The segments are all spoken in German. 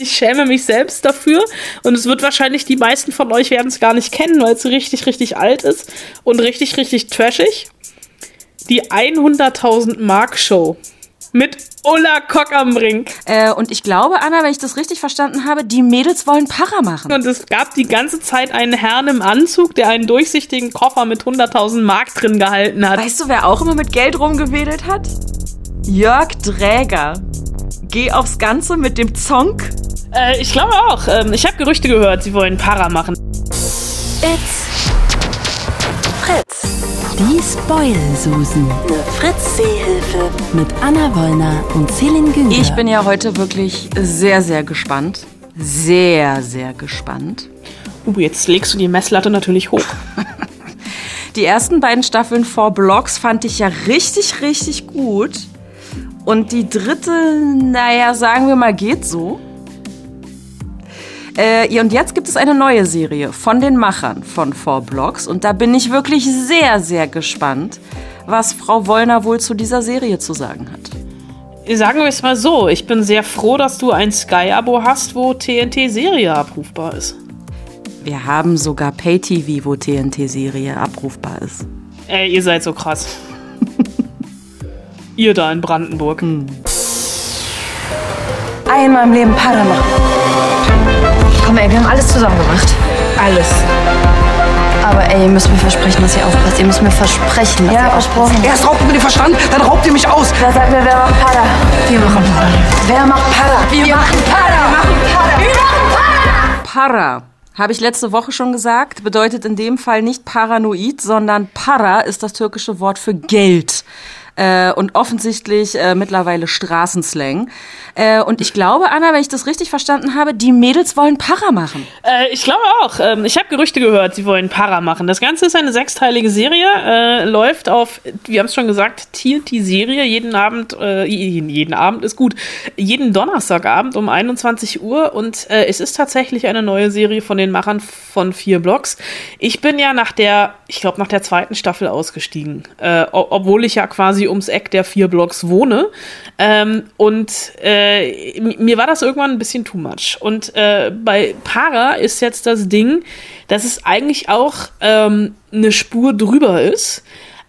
Ich schäme mich selbst dafür und es wird wahrscheinlich, die meisten von euch werden es gar nicht kennen, weil es richtig, richtig alt ist und richtig, richtig trashig. Die 100.000 Mark Show mit Ulla Kock am Brink. Äh, und ich glaube, Anna, wenn ich das richtig verstanden habe, die Mädels wollen Para machen. Und es gab die ganze Zeit einen Herrn im Anzug, der einen durchsichtigen Koffer mit 100.000 Mark drin gehalten hat. Weißt du, wer auch immer mit Geld rumgewedelt hat? Jörg Dräger. Geh aufs Ganze mit dem Zonk. Äh, ich glaube auch. Ähm, ich habe Gerüchte gehört, sie wollen Para machen. It's Fritz. Die Spoil-Susen. Eine Fritz-Seehilfe. Mit Anna Wollner und Celine Günger. Ich bin ja heute wirklich sehr, sehr gespannt. Sehr, sehr gespannt. Uh, jetzt legst du die Messlatte natürlich hoch. Die ersten beiden Staffeln vor Blocks fand ich ja richtig, richtig gut. Und die dritte, naja, sagen wir mal, geht so. Äh, und jetzt gibt es eine neue Serie von den Machern von Four Blocks. Und da bin ich wirklich sehr, sehr gespannt, was Frau Wollner wohl zu dieser Serie zu sagen hat. Sagen wir es mal so, ich bin sehr froh, dass du ein Sky-Abo hast, wo TNT-Serie abrufbar ist. Wir haben sogar Pay-TV, wo TNT-Serie abrufbar ist. Ey, ihr seid so krass. Ihr da in Brandenburg. Hm. Einmal im Leben Para machen. Komm ey, wir haben alles zusammen gemacht. Alles. Aber ey, ihr müsst mir versprechen, dass ihr aufpasst. Ihr müsst mir versprechen, dass ja, ihr versprochen. aufpasst. Erst raubt ihr mir den Verstand, dann raubt ihr mich aus. Wer sagt mir, wer macht Para? Wir machen Para. Wer macht Para? Wir, wir machen Para. Wir machen Para. Wir machen Para. Para. Habe ich letzte Woche schon gesagt, bedeutet in dem Fall nicht paranoid, sondern para ist das türkische Wort für Geld äh, und offensichtlich äh, mittlerweile Straßenslang. Äh, und ich glaube, Anna, wenn ich das richtig verstanden habe, die Mädels wollen Para machen. Äh, ich glaube auch. Ähm, ich habe Gerüchte gehört, sie wollen Para machen. Das Ganze ist eine sechsteilige Serie, äh, läuft auf, wir haben es schon gesagt, TNT-Serie. Jeden Abend, jeden, Abend ist gut, jeden Donnerstagabend um 21 Uhr. Und es ist tatsächlich eine neue Serie von den Machern von vier Blocks. Ich bin ja nach der, ich glaube, nach der zweiten Staffel ausgestiegen. Obwohl ich ja quasi ums Eck der vier Blocks wohne. Ähm, und äh, mir war das irgendwann ein bisschen too much. Und äh, bei Para ist jetzt das Ding, dass es eigentlich auch ähm, eine Spur drüber ist.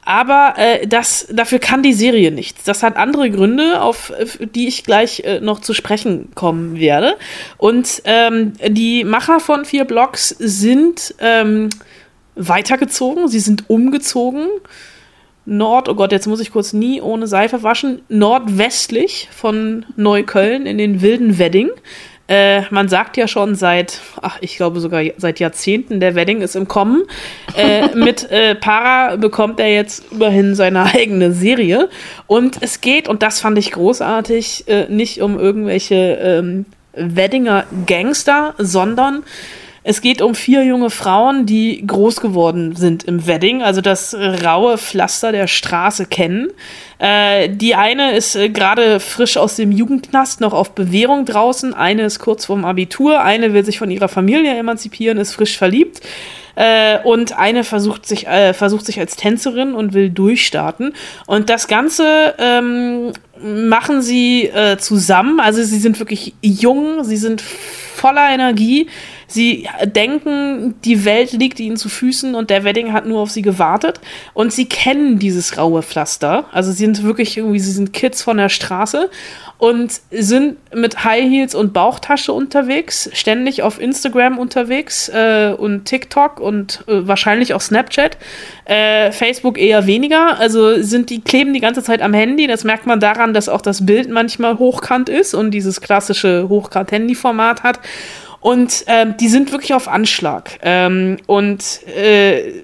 Aber äh, das, dafür kann die Serie nichts. Das hat andere Gründe, auf die ich gleich äh, noch zu sprechen kommen werde. Und ähm, die Macher von vier Blocks sind ähm, weitergezogen, sie sind umgezogen Nord, oh Gott, jetzt muss ich kurz nie ohne Seife waschen, nordwestlich von Neukölln in den wilden Wedding. Äh, man sagt ja schon seit, ach, ich glaube sogar seit Jahrzehnten, der Wedding ist im Kommen. Äh, mit äh, Para bekommt er jetzt immerhin seine eigene Serie. Und es geht, und das fand ich großartig, äh, nicht um irgendwelche ähm, Weddinger Gangster, sondern es geht um vier junge Frauen, die groß geworden sind im Wedding, also das raue Pflaster der Straße kennen. Äh, die eine ist äh, gerade frisch aus dem Jugendknast noch auf Bewährung draußen, eine ist kurz vorm Abitur, eine will sich von ihrer Familie emanzipieren, ist frisch verliebt. Äh, und eine versucht sich, äh, versucht sich als Tänzerin und will durchstarten. Und das Ganze ähm, machen sie äh, zusammen. Also sie sind wirklich jung, sie sind voller Energie. Sie denken, die Welt liegt ihnen zu Füßen und der Wedding hat nur auf sie gewartet. Und sie kennen dieses raue Pflaster. Also sie sind wirklich irgendwie, sie sind Kids von der Straße und sind mit High Heels und Bauchtasche unterwegs, ständig auf Instagram unterwegs äh, und TikTok und äh, wahrscheinlich auch Snapchat. Äh, Facebook eher weniger. Also sind die kleben die ganze Zeit am Handy. Das merkt man daran, dass auch das Bild manchmal hochkant ist und dieses klassische Hochkant-Handy-Format hat. Und ähm, die sind wirklich auf Anschlag. Ähm, und äh,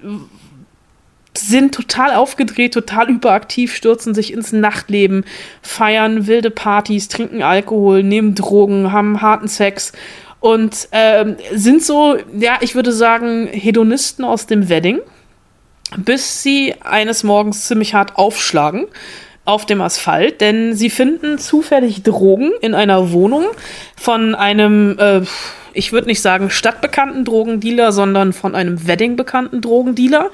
sind total aufgedreht, total überaktiv, stürzen sich ins Nachtleben, feiern wilde Partys, trinken Alkohol, nehmen Drogen, haben harten Sex und ähm, sind so, ja, ich würde sagen, Hedonisten aus dem Wedding, bis sie eines Morgens ziemlich hart aufschlagen auf dem Asphalt, denn sie finden zufällig Drogen in einer Wohnung von einem äh, ich würde nicht sagen stadtbekannten Drogendealer, sondern von einem Wedding bekannten Drogendealer.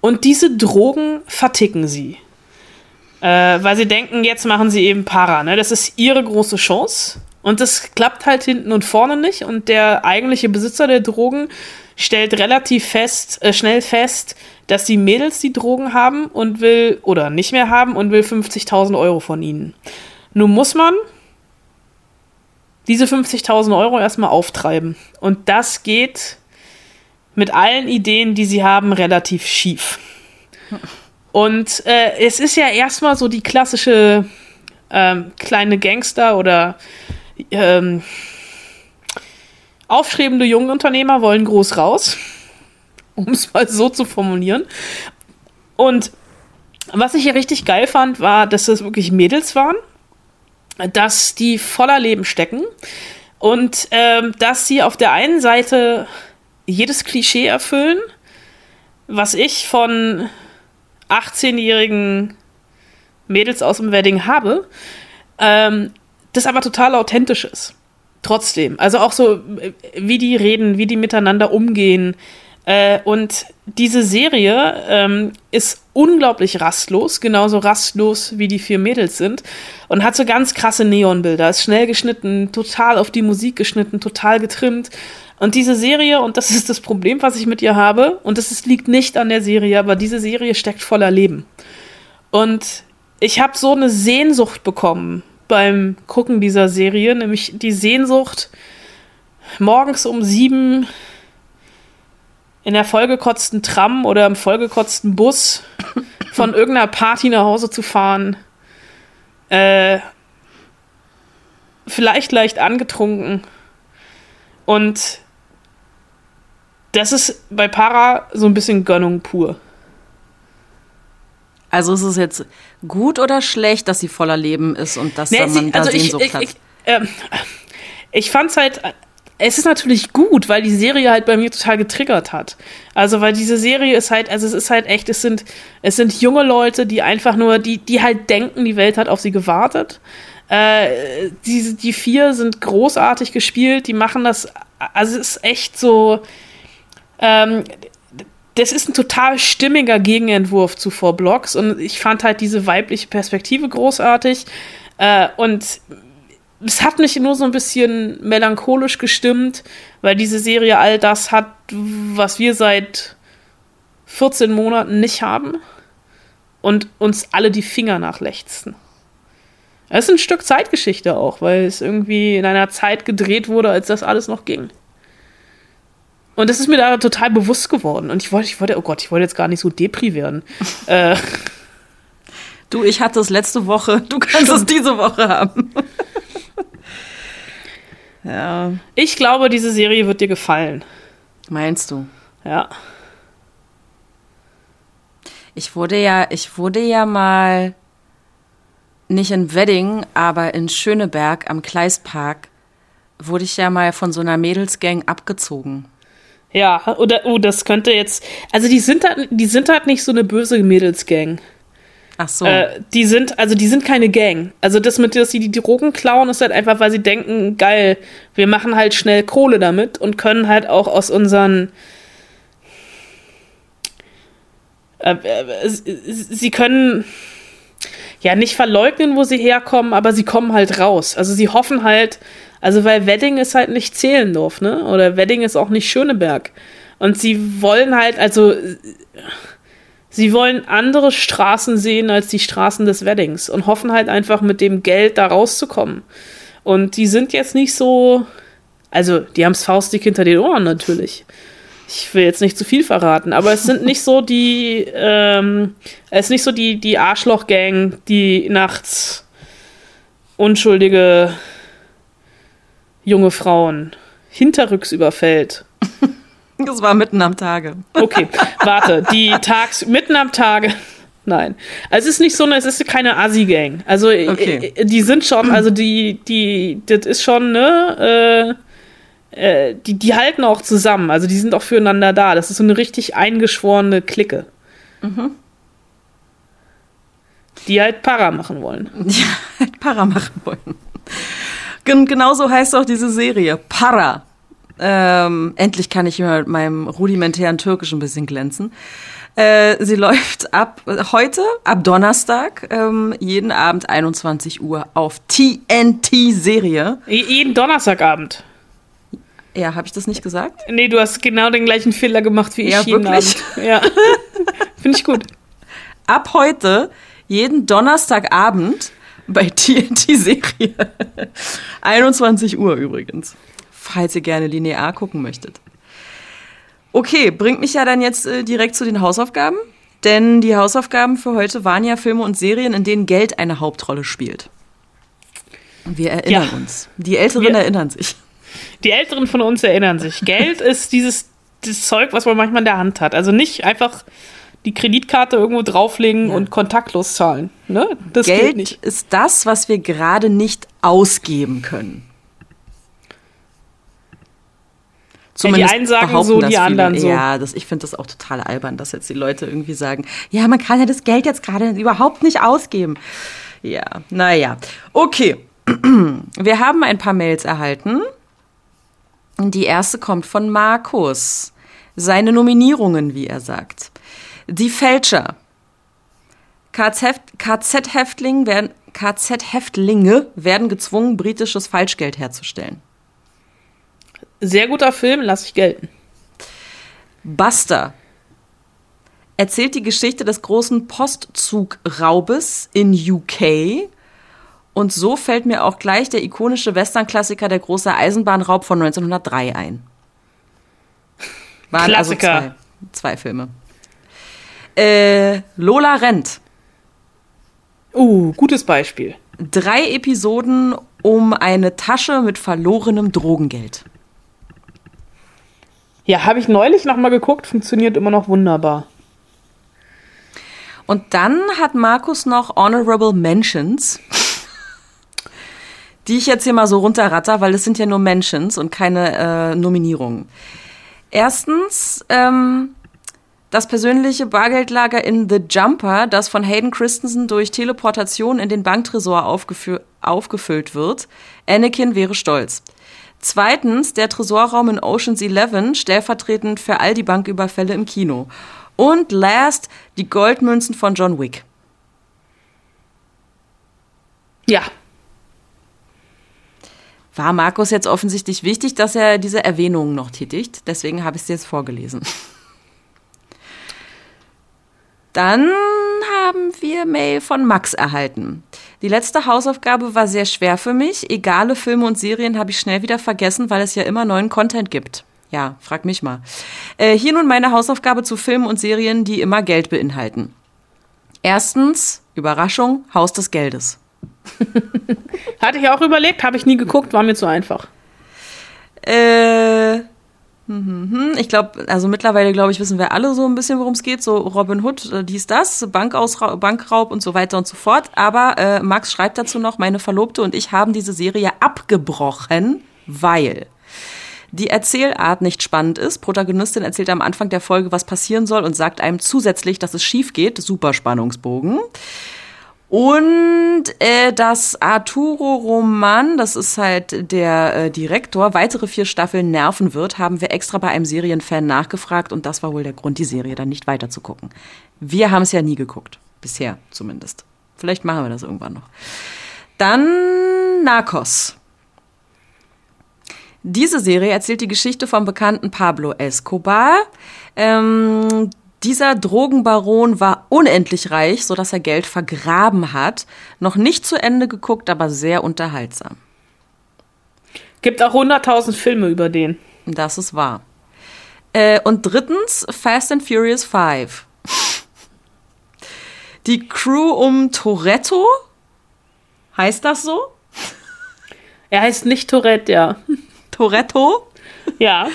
Und diese Drogen verticken sie. Äh, weil sie denken, jetzt machen sie eben Para. Ne? Das ist ihre große Chance. Und das klappt halt hinten und vorne nicht. Und der eigentliche Besitzer der Drogen stellt relativ fest, äh, schnell fest, dass die Mädels die Drogen haben und will, oder nicht mehr haben und will 50.000 Euro von ihnen. Nun muss man diese 50.000 Euro erstmal auftreiben. Und das geht mit allen Ideen, die sie haben, relativ schief. Und äh, es ist ja erstmal so die klassische ähm, kleine Gangster oder ähm, aufstrebende Jungunternehmer wollen groß raus, um es mal so zu formulieren. Und was ich hier richtig geil fand, war, dass das wirklich Mädels waren, dass die voller Leben stecken und ähm, dass sie auf der einen Seite jedes Klischee erfüllen, was ich von 18-jährigen Mädels aus dem Wedding habe, ähm, das aber total authentisch ist. Trotzdem. Also auch so, äh, wie die reden, wie die miteinander umgehen. Äh, und diese Serie ähm, ist unglaublich rastlos, genauso rastlos wie die vier Mädels sind. Und hat so ganz krasse Neonbilder, ist schnell geschnitten, total auf die Musik geschnitten, total getrimmt. Und diese Serie, und das ist das Problem, was ich mit ihr habe, und das ist, liegt nicht an der Serie, aber diese Serie steckt voller Leben. Und ich habe so eine Sehnsucht bekommen beim Gucken dieser Serie, nämlich die Sehnsucht, morgens um sieben in der vollgekotzten Tram oder im vollgekotzten Bus von irgendeiner Party nach Hause zu fahren. Äh, vielleicht leicht angetrunken. Und das ist bei Para so ein bisschen Gönnung pur. Also ist es jetzt gut oder schlecht, dass sie voller Leben ist und dass Nee, da man sie- da also ich, Sehnsucht ich, hat? ich, ähm, ich fand's halt, es ist natürlich gut, weil die Serie halt bei mir total getriggert hat. Also, weil diese Serie ist halt, also es ist halt echt, es sind, es sind junge Leute, die einfach nur, die, die halt denken, die Welt hat auf sie gewartet. Äh, die, die vier sind großartig gespielt, die machen das, also es ist echt so, ähm, das ist ein total stimmiger Gegenentwurf zu Four Blocks und ich fand halt diese weibliche Perspektive großartig äh, und es hat mich nur so ein bisschen melancholisch gestimmt, weil diese Serie all das hat, was wir seit 14 Monaten nicht haben und uns alle die Finger nachlechzen. Es ist ein Stück Zeitgeschichte auch, weil es irgendwie in einer Zeit gedreht wurde, als das alles noch ging. Und das ist mir da total bewusst geworden. Und ich wollte, ich wollte, oh Gott, ich wollte jetzt gar nicht so depri werden. äh, Du, ich hatte es letzte Woche, du kannst es diese Woche haben. ja, ich glaube, diese Serie wird dir gefallen. meinst du? Ja. Ich wurde ja, ich wurde ja mal nicht in Wedding, aber in Schöneberg am Kleispark wurde ich ja mal von so einer Mädelsgang abgezogen. Ja, oder, oh, das könnte jetzt, also die sind halt, die sind halt nicht so eine böse Mädelsgang. Ach so. Äh, die sind, also die sind keine Gang. Also das mit, dass sie die Drogen klauen, ist halt einfach, weil sie denken, geil, wir machen halt schnell Kohle damit und können halt auch aus unseren äh, äh, sie können ja nicht verleugnen, wo sie herkommen, aber sie kommen halt raus. Also sie hoffen halt, also weil Wedding ist halt nicht Zehlendorf, ne? Oder Wedding ist auch nicht Schöneberg. Und sie wollen halt, also sie wollen andere Straßen sehen als die Straßen des Weddings und hoffen halt einfach mit dem Geld da rauszukommen. Und die sind jetzt nicht so, also die haben's faustdick hinter den Ohren natürlich. Ich will jetzt nicht zu viel verraten, aber es sind nicht so die, ähm, es ist nicht so die, die Arschloch-Gang, die nachts unschuldige junge Frauen hinterrücks überfällt. das war mitten am Tage. Okay, warte, die tags mitten am Tage. Nein. Also es ist nicht so eine, es ist keine Assi-Gang. Also Okay. äh, die sind schon, also die, die, das ist schon, ne, äh, äh, die, die halten auch zusammen. Also die sind auch füreinander da. Das ist so eine richtig eingeschworene Clique. Die halt Para machen wollen. Ja, halt Para machen wollen. Gen genauso heißt auch diese Serie. Para. Ähm, endlich kann ich mit meinem rudimentären Türkisch ein bisschen glänzen. Äh, sie läuft ab heute, ab Donnerstag, ähm, jeden Abend 21 Uhr auf TNT-Serie. Jeden Donnerstagabend. Ja, habe ich das nicht gesagt? Nee, du hast genau den gleichen Fehler gemacht wie ich Ja, jeden wirklich? Abend. Ja. Finde ich gut. Ab heute, jeden Donnerstagabend bei TNT-Serie. 21 Uhr übrigens. Falls ihr gerne linear gucken möchtet. Okay, bringt mich ja dann jetzt äh, direkt zu den Hausaufgaben. Denn die Hausaufgaben für heute waren ja Filme und Serien, in denen Geld eine Hauptrolle spielt. Wir erinnern Ja. uns. Die Älteren Wir- erinnern sich. Die Älteren von uns erinnern sich. Geld ist dieses, dieses Zeug, was man manchmal in der Hand hat. Also nicht einfach die Kreditkarte irgendwo drauflegen und kontaktlos zahlen. Ne? Das Geld ist das, was wir gerade nicht ausgeben können. einen sagen so, die viele. anderen so. Ja, das, ich finde das auch total albern, dass jetzt die Leute irgendwie sagen, ja, man kann ja das Geld jetzt gerade überhaupt nicht ausgeben. Ja, naja. Okay. Wir haben ein paar Mails erhalten. Die erste kommt von Markus. Seine Nominierungen, wie er sagt. Die Fälscher. KZ-Häftlinge werden, KZ-Häftlinge werden gezwungen, britisches Falschgeld herzustellen. Sehr guter Film, lass ich gelten. Buster erzählt die Geschichte des großen Postzugraubes in UK. Und so fällt mir auch gleich der ikonische Western-Klassiker Der große Eisenbahnraub von 1903 ein. Waren Klassiker. also zwei, zwei Filme. Äh, Lola rennt. Uh, gutes Beispiel. Drei Episoden um eine Tasche mit verlorenem Drogengeld. Ja, habe ich neulich noch mal geguckt, funktioniert immer noch wunderbar. Und dann hat Markus noch Honorable Mentions, die ich jetzt hier mal so runterratter, weil es sind ja nur Mentions und keine äh, Nominierungen. Erstens, ähm, das persönliche Bargeldlager in The Jumper, das von Hayden Christensen durch Teleportation in den Banktresor aufgefü aufgefüllt wird. Anakin wäre stolz. Zweitens, der Tresorraum in Ocean's Eleven, stellvertretend für all die Banküberfälle im Kino. Und last, die Goldmünzen von John Wick. Ja, War Markus jetzt offensichtlich wichtig, dass er diese Erwähnungen noch tätigt. Deswegen habe ich es jetzt vorgelesen. Dann haben wir Mail von Max erhalten. Die letzte Hausaufgabe war sehr schwer für mich. Egale Filme und Serien habe ich schnell wieder vergessen, weil es ja immer neuen Content gibt. Ja, frag mich mal. Äh, hier nun meine Hausaufgabe zu Filmen und Serien, die immer Geld beinhalten. Erstens, Überraschung, Haus des Geldes. hatte ich auch überlegt, habe ich nie geguckt, war mir zu einfach. Äh. Ich glaube, also mittlerweile, glaube ich, wissen wir alle so ein bisschen, worum es geht. So Robin Hood, äh, dies, das, Bankausra Bankraub und so weiter und so fort. Aber äh, Max schreibt dazu noch, meine Verlobte und ich haben diese Serie abgebrochen, weil die Erzählart nicht spannend ist. Protagonistin erzählt am Anfang der Folge, was passieren soll und sagt einem zusätzlich, dass es schief geht. Super Spannungsbogen. Und äh, das Arturo Roman, das ist halt der äh, Direktor, weitere vier Staffeln nerven wird, haben wir extra bei einem Serienfan nachgefragt und das war wohl der Grund, die Serie dann nicht weiter zu gucken. Wir haben es ja nie geguckt, bisher zumindest. Vielleicht machen wir das irgendwann noch. Dann Narcos. Diese Serie erzählt die Geschichte vom bekannten Pablo Escobar. Ähm, dieser Drogenbaron war unendlich reich, so dass er Geld vergraben hat. Noch nicht zu Ende geguckt, aber sehr unterhaltsam. Gibt auch 100.000 Filme über den. Das ist wahr. Äh, und drittens Fast and Furious 5. Die Crew um Toretto, heißt das so? Er heißt nicht Tourette, ja. Toretto Ja.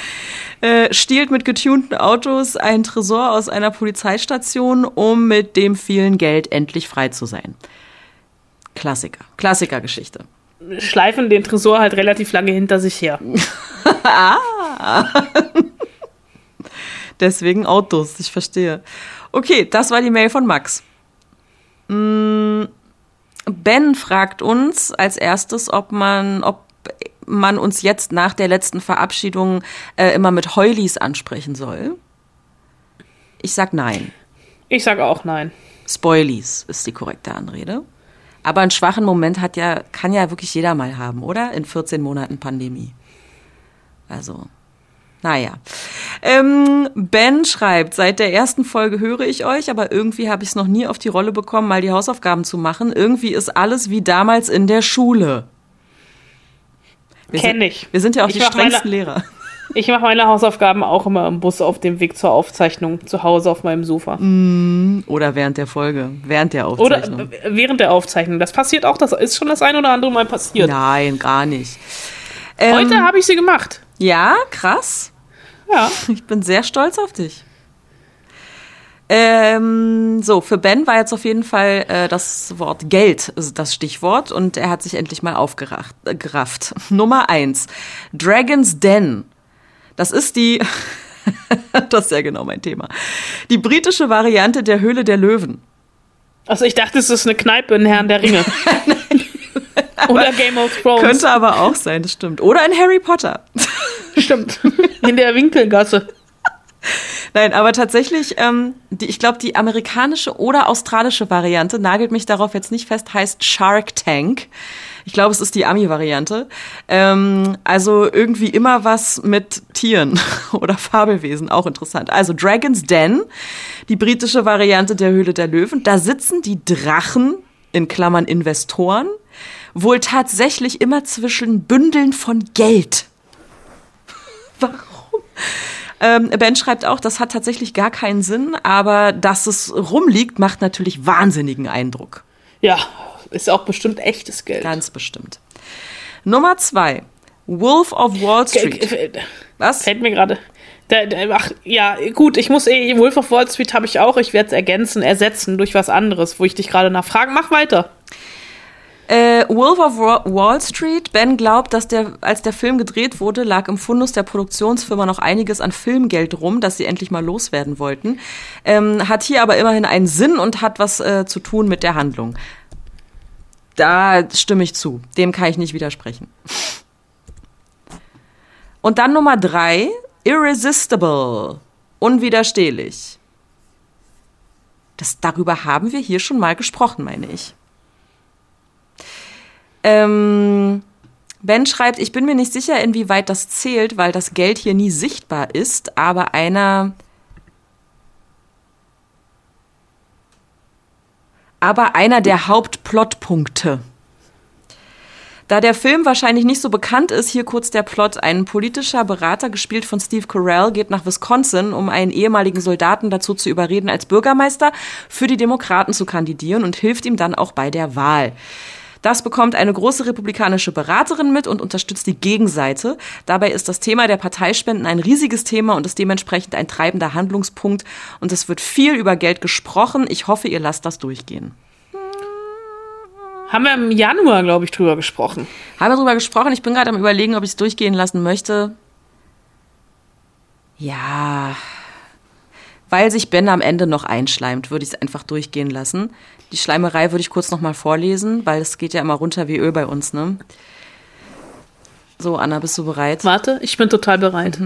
Äh, stiehlt mit getunten Autos einen Tresor aus einer Polizeistation, um mit dem vielen Geld endlich frei zu sein. Klassiker. Klassikergeschichte. Schleifen den Tresor halt relativ lange hinter sich her. Deswegen Autos, ich verstehe. Okay, das war die Mail von Max. Mm, Ben fragt uns als erstes, ob man, ob man uns jetzt nach der letzten Verabschiedung äh, immer mit Heulis ansprechen soll. Ich sag nein. Ich sage auch nein. Spoilies ist die korrekte Anrede. Aber einen schwachen Moment hat ja, kann ja wirklich jeder mal haben, oder? In 14 Monaten Pandemie. Also, naja. Ähm, ben schreibt, seit der ersten Folge höre ich euch, aber irgendwie habe ich es noch nie auf die Rolle bekommen, mal die Hausaufgaben zu machen. Irgendwie ist alles wie damals in der Schule. Wir Kenn sind- ich. Wir sind ja auch Ich die mach meine- strengsten Lehrer. Ich mache meine Hausaufgaben auch immer im Bus auf dem Weg zur Aufzeichnung zu Hause auf meinem Sofa. Oder während der Folge, während der Oder Aufzeichnung. äh, während der Aufzeichnung. Das passiert auch, das ist schon das ein oder andere Mal passiert. Nein, gar nicht. Ähm, Heute habe ich sie gemacht. Ja, krass. Ja. Ich bin sehr stolz auf dich. Ähm, so, für Ben war jetzt auf jeden Fall äh, das Wort Geld das Stichwort und er hat sich endlich mal aufgerafft. Äh. Nummer eins. Dragon's Den. Das ist die, das ist ja genau mein Thema, die britische Variante der Höhle der Löwen. Also ich dachte, es ist eine Kneipe in Herrn der Ringe. Oder Game of Thrones. Könnte aber auch sein, das stimmt. Oder in Harry Potter. Stimmt. In der Winkelgasse. Nein, aber tatsächlich, ähm, die, ich glaube, die amerikanische oder australische Variante, nagelt mich darauf jetzt nicht fest, heißt Shark Tank. Ich glaube, es ist die Ami-Variante. Ähm, also irgendwie immer was mit Tieren oder Fabelwesen, auch interessant. Also Dragon's Den, die britische Variante der Höhle der Löwen. Da sitzen die Drachen, in Klammern Investoren, wohl tatsächlich immer zwischen Bündeln von Geld. Warum? Ähm, ben schreibt auch, das hat tatsächlich gar keinen Sinn, aber dass es rumliegt, macht natürlich wahnsinnigen Eindruck. Ja, ist auch bestimmt echtes Geld. Ganz bestimmt. Nummer zwei. Wolf of Wall Street. Was? Fällt mir gerade. Ach, ja, gut, ich muss eh, Wolf of Wall Street habe ich auch. Ich werde es ergänzen, ersetzen durch was anderes, wo ich dich gerade nachfrage. Mach weiter. Äh, Wolf of Wa- Wall Street. Ben glaubt, dass der, als der Film gedreht wurde, lag im Fundus der Produktionsfirma noch einiges an Filmgeld rum, das sie endlich mal loswerden wollten. Ähm, hat hier aber immerhin einen Sinn und hat was äh, zu tun mit der Handlung. Da stimme ich zu. Dem kann ich nicht widersprechen. Und dann Nummer drei. Irresistible. Unwiderstehlich. Das, darüber haben wir hier schon mal gesprochen, meine ich. Ähm, ben schreibt, ich bin mir nicht sicher, inwieweit das zählt, weil das Geld hier nie sichtbar ist, aber einer. Aber einer der Hauptplotpunkte. Da der Film wahrscheinlich nicht so bekannt ist, hier kurz der Plot. Ein politischer Berater, gespielt von Steve Carell, geht nach Wisconsin, um einen ehemaligen Soldaten dazu zu überreden, als Bürgermeister für die Demokraten zu kandidieren und hilft ihm dann auch bei der Wahl. Das bekommt eine große republikanische Beraterin mit und unterstützt die Gegenseite. Dabei ist das Thema der Parteispenden ein riesiges Thema und ist dementsprechend ein treibender Handlungspunkt. Und es wird viel über Geld gesprochen. Ich hoffe, ihr lasst das durchgehen. Haben wir im Januar, glaube ich, drüber gesprochen. Haben wir drüber gesprochen? Ich bin gerade am überlegen, ob ich es durchgehen lassen möchte. Ja. Weil sich Ben am Ende noch einschleimt, würde ich es einfach durchgehen lassen. Die Schleimerei würde ich kurz nochmal vorlesen, weil es geht ja immer runter wie Öl bei uns, ne? So, Anna, bist du bereit? Warte, ich bin total bereit.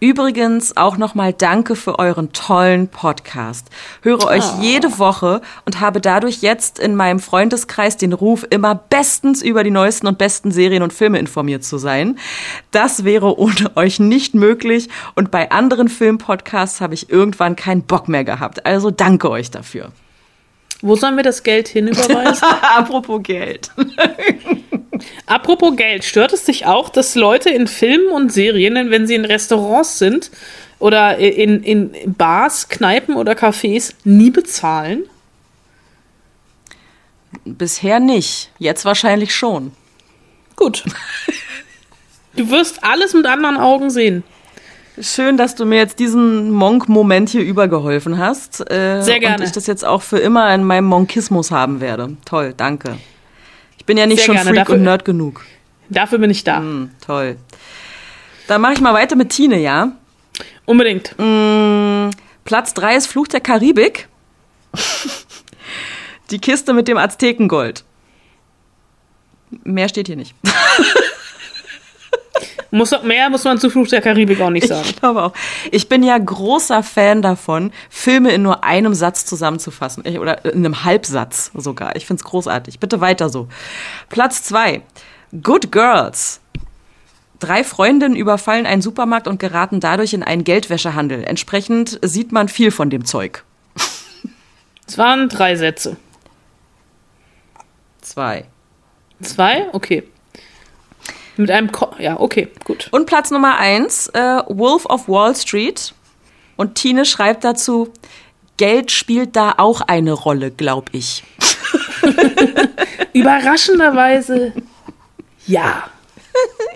Übrigens auch nochmal danke für euren tollen Podcast. Höre euch jede Woche und habe dadurch jetzt in meinem Freundeskreis den Ruf, immer bestens über die neuesten und besten Serien und Filme informiert zu sein. Das wäre ohne euch nicht möglich und bei anderen Filmpodcasts habe ich irgendwann keinen Bock mehr gehabt. Also danke euch dafür. Wo sollen wir das Geld hinüberweisen? Apropos Geld. Apropos Geld, stört es dich auch, dass Leute in Filmen und Serien, wenn sie in Restaurants sind oder in, in Bars, Kneipen oder Cafés, nie bezahlen? Bisher nicht. Jetzt wahrscheinlich schon. Gut. Du wirst alles mit anderen Augen sehen. Schön, dass du mir jetzt diesen Monk-Moment hier übergeholfen hast. Äh, Sehr gerne. Und ich das jetzt auch für immer in meinem Monkismus haben werde. Toll, danke. Ich bin ja nicht Sehr schon gerne, Freak dafür- und Nerd genug. Dafür bin ich da. Hm, toll. Dann mache ich mal weiter mit Tine, ja? Unbedingt. Platz 3 ist Fluch der Karibik. Die Kiste mit dem Aztekengold. Mehr steht hier nicht. Muss, mehr muss man zu Fluch der Karibik auch nicht sagen. Ich glaube auch. Ich bin ja großer Fan davon, Filme in nur einem Satz zusammenzufassen. Ich, oder in einem Halbsatz sogar. Ich find's großartig. Bitte weiter so. Platz zwei. Good Girls. Drei Freundinnen überfallen einen Supermarkt und geraten dadurch in einen Geldwäschehandel. Entsprechend sieht man viel von dem Zeug. Es waren drei Sätze. Zwei. Zwei? Okay. Mit einem Ko Ja, okay, gut. Und Platz Nummer eins, äh, Wolf of Wall Street. Und Tine schreibt dazu, Geld spielt da auch eine Rolle, glaub ich. Überraschenderweise ja.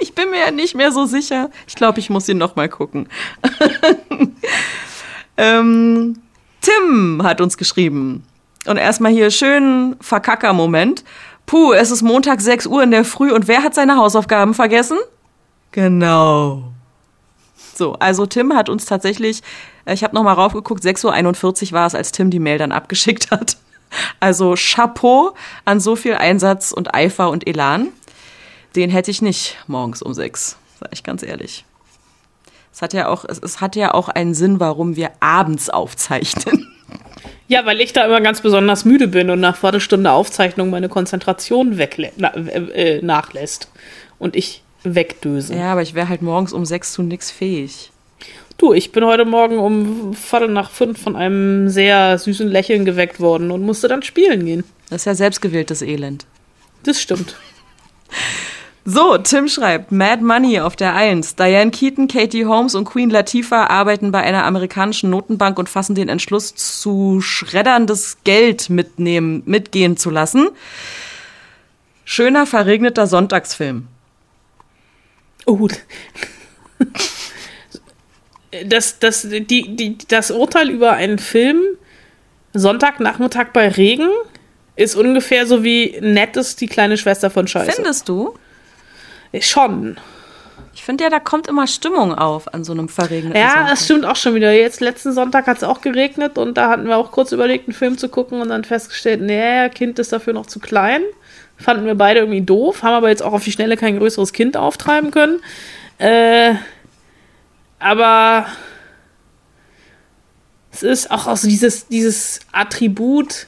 Ich bin mir ja nicht mehr so sicher. Ich glaube, ich muss ihn noch mal gucken. ähm, Tim hat uns geschrieben. Und erstmal hier schön Verkacker-Moment. Puh, es ist Montag 6 Uhr in der Früh und wer hat seine Hausaufgaben vergessen? Genau. So, also Tim hat uns tatsächlich, äh, ich habe noch mal raufgeguckt, 6.41 Uhr war es, als Tim die Mail dann abgeschickt hat. Also Chapeau an so viel Einsatz und Eifer und Elan. Den hätte ich nicht morgens um sechs, sag ich ganz ehrlich. Es hat ja auch, es, es hat ja auch einen Sinn, warum wir abends aufzeichnen. Ja, weil ich da immer ganz besonders müde bin und nach Viertelstunde Aufzeichnung meine Konzentration weglä- na, äh, nachlässt. Und ich wegdöse. Ja, aber ich wäre halt morgens um sechs zu nix fähig. Du, ich bin heute Morgen um Viertel nach fünf von einem sehr süßen Lächeln geweckt worden und musste dann spielen gehen. Das ist ja selbstgewähltes Elend. Das stimmt. So, Tim schreibt, Mad Money auf der Eins. Diane Keaton, Katie Holmes und Queen Latifah arbeiten bei einer amerikanischen Notenbank und fassen den Entschluss, zu schredderndes Geld mitnehmen, mitgehen zu lassen. Schöner, verregneter Sonntagsfilm. Oh. Das, das, die, die, das Urteil über einen Film Sonntagnachmittag bei Regen ist ungefähr so wie nett ist die kleine Schwester von Scheiße. Findest du? Schon. Ich finde ja, da kommt immer Stimmung auf an so einem verregneten Ja, Sonntag. das stimmt auch schon wieder. Jetzt letzten Sonntag hat es auch geregnet und da hatten wir auch kurz überlegt, einen Film zu gucken und dann festgestellt, nee, Kind ist dafür noch zu klein. Fanden wir beide irgendwie doof, haben aber jetzt auch auf die Schnelle kein größeres Kind auftreiben können. Äh, aber es ist auch also dieses, dieses Attribut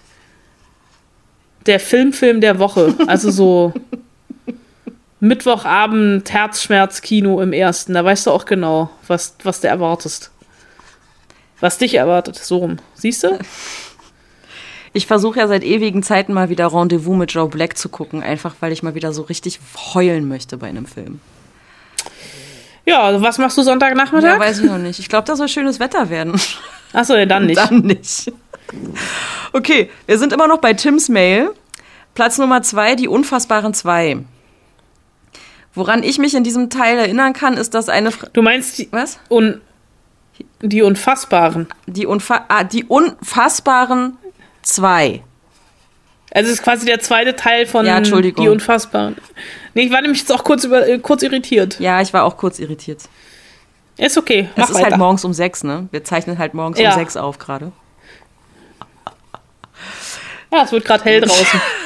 der Filmfilm der Woche. Also so Mittwochabend Herzschmerzkino im ersten. Da weißt du auch genau, was, was du erwartest. Was dich erwartet. So rum. Siehst du? Ich versuche ja seit ewigen Zeiten mal wieder Rendezvous mit Joe Black zu gucken, einfach weil ich mal wieder so richtig heulen möchte bei einem Film. Ja, also was machst du Sonntagnachmittag? Ja, weiß ich noch nicht. Ich glaube, da soll schönes Wetter werden. Achso, ja, dann nicht. Dann nicht. Okay, wir sind immer noch bei Tims Mail. Platz Nummer zwei, die unfassbaren zwei. Woran ich mich in diesem Teil erinnern kann, ist, dass eine. Fra Du meinst die, Was? un, die Unfassbaren. Die, Unfa ah, die unfassbaren zwei. Also es ist quasi der zweite Teil von Ja. Die Unfassbaren. Nee, ich war nämlich jetzt auch kurz, über, äh, kurz irritiert. Ja, ich war auch kurz irritiert. Ist okay, mach Es ist weiter. halt morgens um sechs, ne? Wir zeichnen halt morgens Ja. um sechs auf gerade. ja, es wird gerade hell draußen.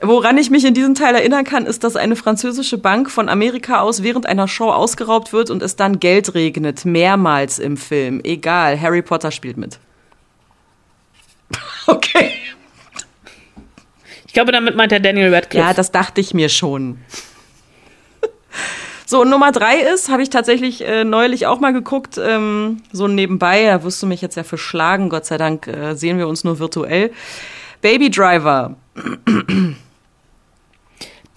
Woran ich mich in diesem Teil erinnern kann, ist, dass eine französische Bank von Amerika aus während einer Show ausgeraubt wird und es dann Geld regnet. Mehrmals im Film. Egal, Harry Potter spielt mit. Okay. Ich glaube, damit meint er Daniel Radcliffe. Ja, das dachte ich mir schon. So, und Nummer drei ist, habe ich tatsächlich äh, neulich auch mal geguckt, ähm, so nebenbei, da wirst du mich jetzt ja für schlagen, Gott sei Dank äh, sehen wir uns nur virtuell. Baby Driver.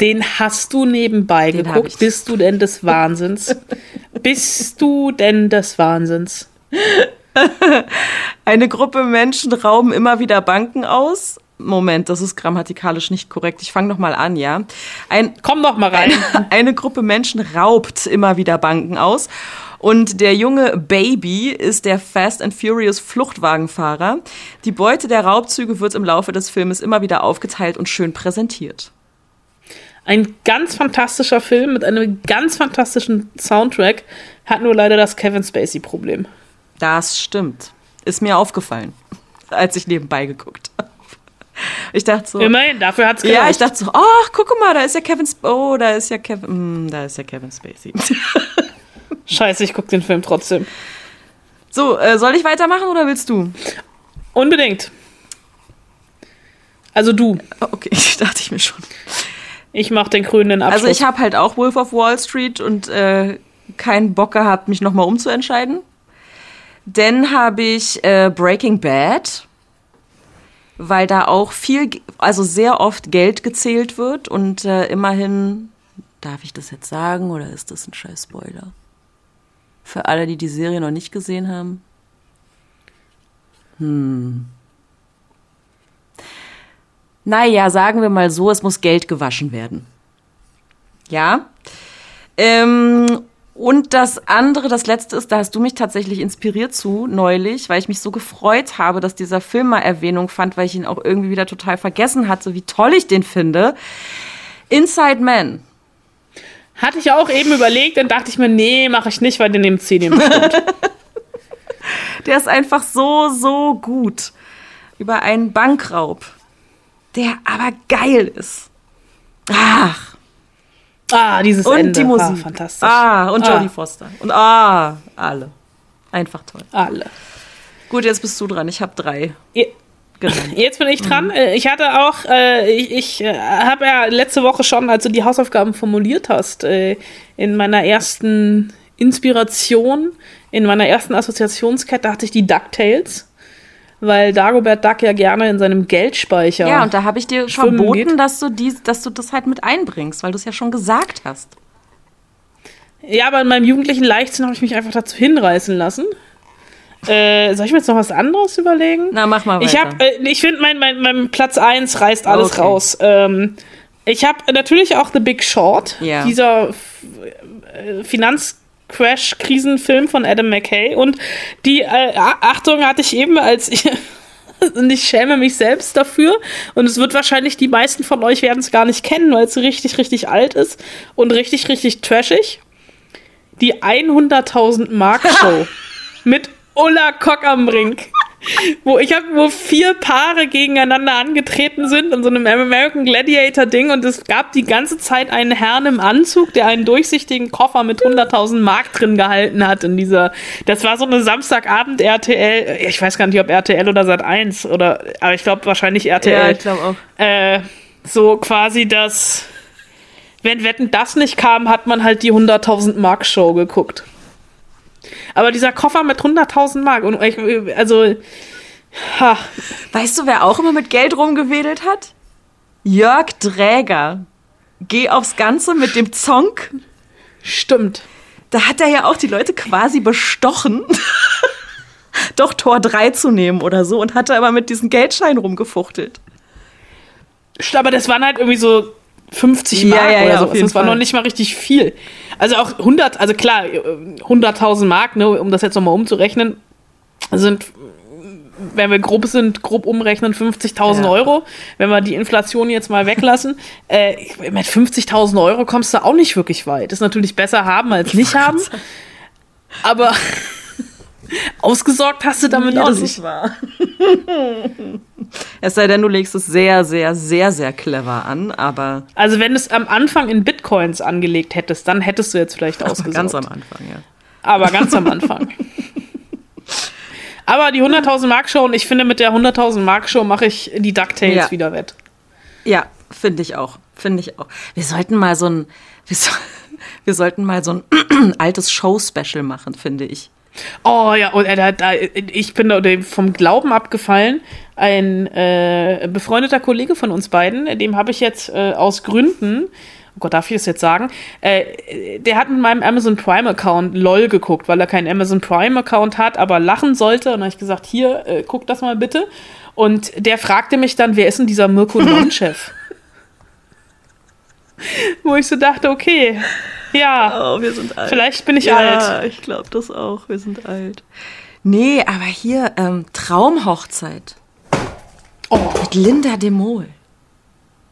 Den hast du nebenbei Den geguckt. Bist du denn des Wahnsinns? Bist du denn des Wahnsinns? Eine Gruppe Menschen rauben immer wieder Banken aus. Moment, das ist grammatikalisch nicht korrekt. Ich fange noch mal an, ja. Ein, Komm doch mal rein. eine Gruppe Menschen raubt immer wieder Banken aus. Und der junge Baby ist der Fast and Furious Fluchtwagenfahrer. Die Beute der Raubzüge wird im Laufe des Filmes immer wieder aufgeteilt und schön präsentiert. Ein ganz fantastischer Film mit einem ganz fantastischen Soundtrack hat nur leider das Kevin Spacey-Problem. Das stimmt. Ist mir aufgefallen, als ich nebenbei geguckt habe. Ich dachte so. Immerhin, dafür hat's gereicht. Ja, ich dachte so, ach, guck mal, da ist ja Kevin, Sp oh, da ist ja Kevin, mm, da ist ja Kevin Spacey. Scheiße, ich guck den Film trotzdem. so, äh, soll ich weitermachen oder willst du? Unbedingt. Also du. Okay, dachte ich mir schon. Ich mach den krönenden Abschluss. Also ich habe halt auch Wolf of Wall Street und äh, keinen Bock gehabt, mich nochmal umzuentscheiden. Dann habe ich äh, Breaking Bad, weil da auch viel, also sehr oft Geld gezählt wird und äh, immerhin, darf ich das jetzt sagen oder ist das ein scheiß Spoiler? Für alle, die die Serie noch nicht gesehen haben. Hm. Naja, sagen wir mal so, es muss Geld gewaschen werden. Ja. Ähm, und das andere, das letzte ist, da hast du mich tatsächlich inspiriert zu neulich, weil ich mich so gefreut habe, dass dieser Film mal Erwähnung fand, weil ich ihn auch irgendwie wieder total vergessen hatte, wie toll ich den finde. Inside Man. Hatte ich auch eben überlegt, dann dachte ich mir, nee, mache ich nicht, weil den nimmt sie bestimmt. Der ist einfach so, so gut. Über einen Bankraub, der aber geil ist. Ach, Ah, dieses und Ende. die Musik. Ah, fantastisch. Ah, und Ah. Jodie Foster. Und ah, alle. Einfach toll. Alle. Gut, jetzt bist du dran. Ich habe drei. Je- genommen. Jetzt bin ich Mhm. dran. Äh, Ich hatte auch, äh, ich, ich äh, habe ja letzte Woche schon, als du die Hausaufgaben formuliert hast, äh, in meiner ersten Inspiration, in meiner ersten Assoziationskette dachte ich die DuckTales. Weil Dagobert Duck ja gerne in seinem Geldspeicher. Ja, und da habe ich dir schwimmen verboten, geht. dass du, dies, dass du das halt mit einbringst, weil du es ja schon gesagt hast. Ja, aber in meinem jugendlichen Leichtsinn habe ich mich einfach dazu hinreißen lassen. Äh, soll ich mir jetzt noch was anderes überlegen? Na, mach mal weiter. Ich habe, äh, ich finde, mein, mein, mein Platz 1 reißt alles Okay. raus. Ähm, ich habe natürlich auch The Big Short, Ja. dieser F- Finanzcrash-Krisenfilm von Adam McKay. Und die äh, Achtung hatte ich eben, als ich. Und ich schäme mich selbst dafür. Und es wird wahrscheinlich, die meisten von euch werden es gar nicht kennen, weil es richtig, richtig alt ist und richtig, richtig trashig. Die 100.000 Mark Show mit Ulla Kock am Brink. Wo ich habe, wo vier Paare gegeneinander angetreten sind in so einem American Gladiator Ding und es gab die ganze Zeit einen Herrn im Anzug, der einen durchsichtigen Koffer mit 100.000 Mark drin gehalten hat in dieser, das war so eine Samstagabend RTL, ich weiß gar nicht, ob RTL oder Sat 1 oder, aber ich glaube wahrscheinlich RTL. ja, ich glaube auch. äh, so quasi das, wenn Wetten das nicht kam, hat man halt die 100.000 Mark Show geguckt. Aber dieser Koffer mit 100.000 Mark und ich, also, ha, Weißt du, wer auch immer mit Geld rumgewedelt hat? Jörg Dräger. Geh aufs Ganze mit dem Zonk. stimmt. Da hat er ja auch die Leute quasi bestochen, doch Tor 3 zu nehmen oder so und hat da aber mit diesen Geldscheinen rumgefuchtelt. Aber das waren halt irgendwie so 50 Ja, Mark ja, ja, oder auf sowas. jeden Das war Fall. noch nicht mal richtig viel. Also auch 100, also klar, 100.000 Mark, ne, um das jetzt nochmal umzurechnen, sind, wenn wir grob sind, grob umrechnen, 50.000 Ja. Euro. Wenn wir die Inflation jetzt mal weglassen, äh, mit 50.000 Euro kommst du auch nicht wirklich weit. Ist natürlich besser haben als nicht haben. Aber ausgesorgt hast du damit Ja, auch das nicht. ist wahr. es sei denn, du legst es sehr, sehr, sehr, sehr clever an, aber Also wenn du es am Anfang in Bitcoins angelegt hättest, dann hättest du jetzt vielleicht ausgesorgt. ganz am Anfang, ja. Aber ganz am Anfang. Aber die 100.000 Mark Show und ich finde, mit der 100.000 Mark Show mache ich die DuckTales Ja. wieder wett. Ja, finde ich auch. Finde ich auch. Wir sollten mal so ein, wir, so, wir sollten mal so ein altes Show-Special machen, finde ich. Oh ja, und äh, da, ich bin da vom Glauben abgefallen. Ein äh, befreundeter Kollege von uns beiden, dem habe ich jetzt äh, aus Gründen, oh Gott, darf ich das jetzt sagen, äh, der hat mit meinem Amazon Prime-Account LOL geguckt, weil er keinen Amazon Prime-Account hat, aber lachen sollte. Und habe ich gesagt, hier, äh, guck das mal bitte. Und der fragte mich dann, wer ist denn dieser Mirko Non-Chef? Wo ich so dachte, okay, ja, Oh, wir sind alt. vielleicht bin ich ja, alt. ich glaube das auch. Wir sind alt. Nee, aber hier ähm, Traumhochzeit Oh, mit Linda de Mol.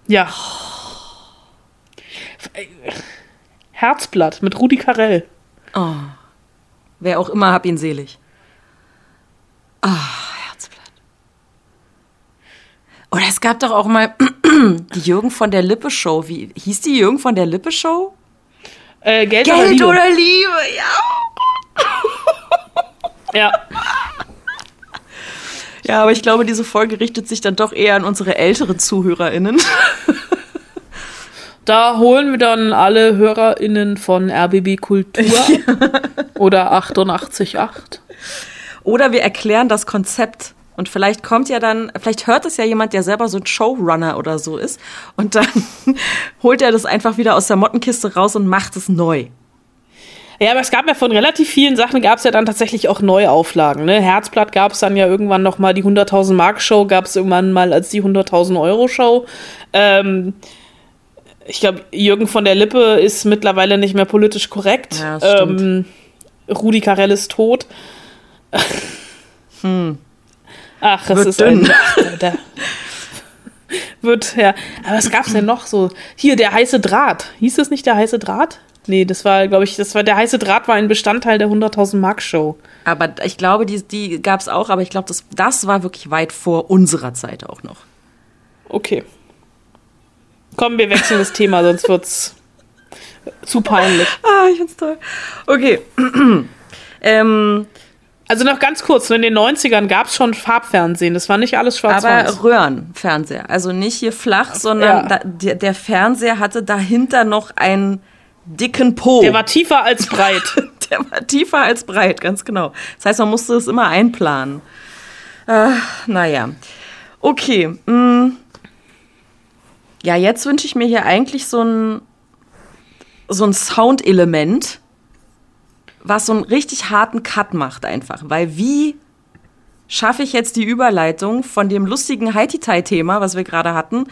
Ja. Herzblatt mit Rudi Carell. Oh. Wer auch immer, hab ihn selig. Ah, Herzblatt. Oder es gab doch auch mal die Jürgen von der Lippe Show. Wie hieß die Jürgen von der Lippe Show? Äh, Geld, Geld oder Liebe. oder Liebe, ja. Ja. Ja, aber ich glaube, diese Folge richtet sich dann doch eher an unsere älteren ZuhörerInnen. Da holen wir dann alle HörerInnen von RBB Kultur oder 88.8. Oder wir erklären das Konzept. Und vielleicht kommt ja dann, vielleicht hört es ja jemand, der selber so ein Showrunner oder so ist. Und dann holt er das einfach wieder aus der Mottenkiste raus und macht es neu. Ja, aber es gab ja von relativ vielen Sachen, gab es ja dann tatsächlich auch Neuauflagen. Ne? Herzblatt gab es dann ja irgendwann noch mal die 100.000 Mark Show, gab es irgendwann mal als die 100.000 Euro Show. Ähm, ich glaube, Jürgen von der Lippe ist mittlerweile nicht mehr politisch korrekt. Ja, ähm, Rudi Carell ist tot. Ach, es ist dünn. ein. Wird, ja. Aber was gab's denn noch so? Hier, der heiße Draht. Hieß es nicht der heiße Draht? Nee, das war, glaube ich, das war der heiße Draht war ein Bestandteil der 100.000 Mark Show. Aber ich glaube, die, die gab es auch, aber ich glaube, das, das war wirklich weit vor unserer Zeit auch noch. Okay. Komm, wir wechseln das Thema, sonst wird's zu peinlich. Ah, ich find's toll. Okay. ähm, Also noch ganz kurz, in den 90ern gab's schon Farbfernsehen. Das war nicht alles schwarz-weiß. aber Röhrenfernseher. Also nicht hier flach, sondern Ja. da, der, der Fernseher hatte dahinter noch einen dicken Po. Der war tiefer als breit. Der war tiefer als breit, ganz genau. Das heißt, man musste es immer einplanen. Äh, naja. Okay. mm. Ja, jetzt wünsche ich mir hier eigentlich so ein, so ein Soundelement, was so einen richtig harten Cut macht einfach. Weil wie schaffe ich jetzt die Überleitung von dem lustigen Haiti-Tai-Thema, was wir gerade hatten,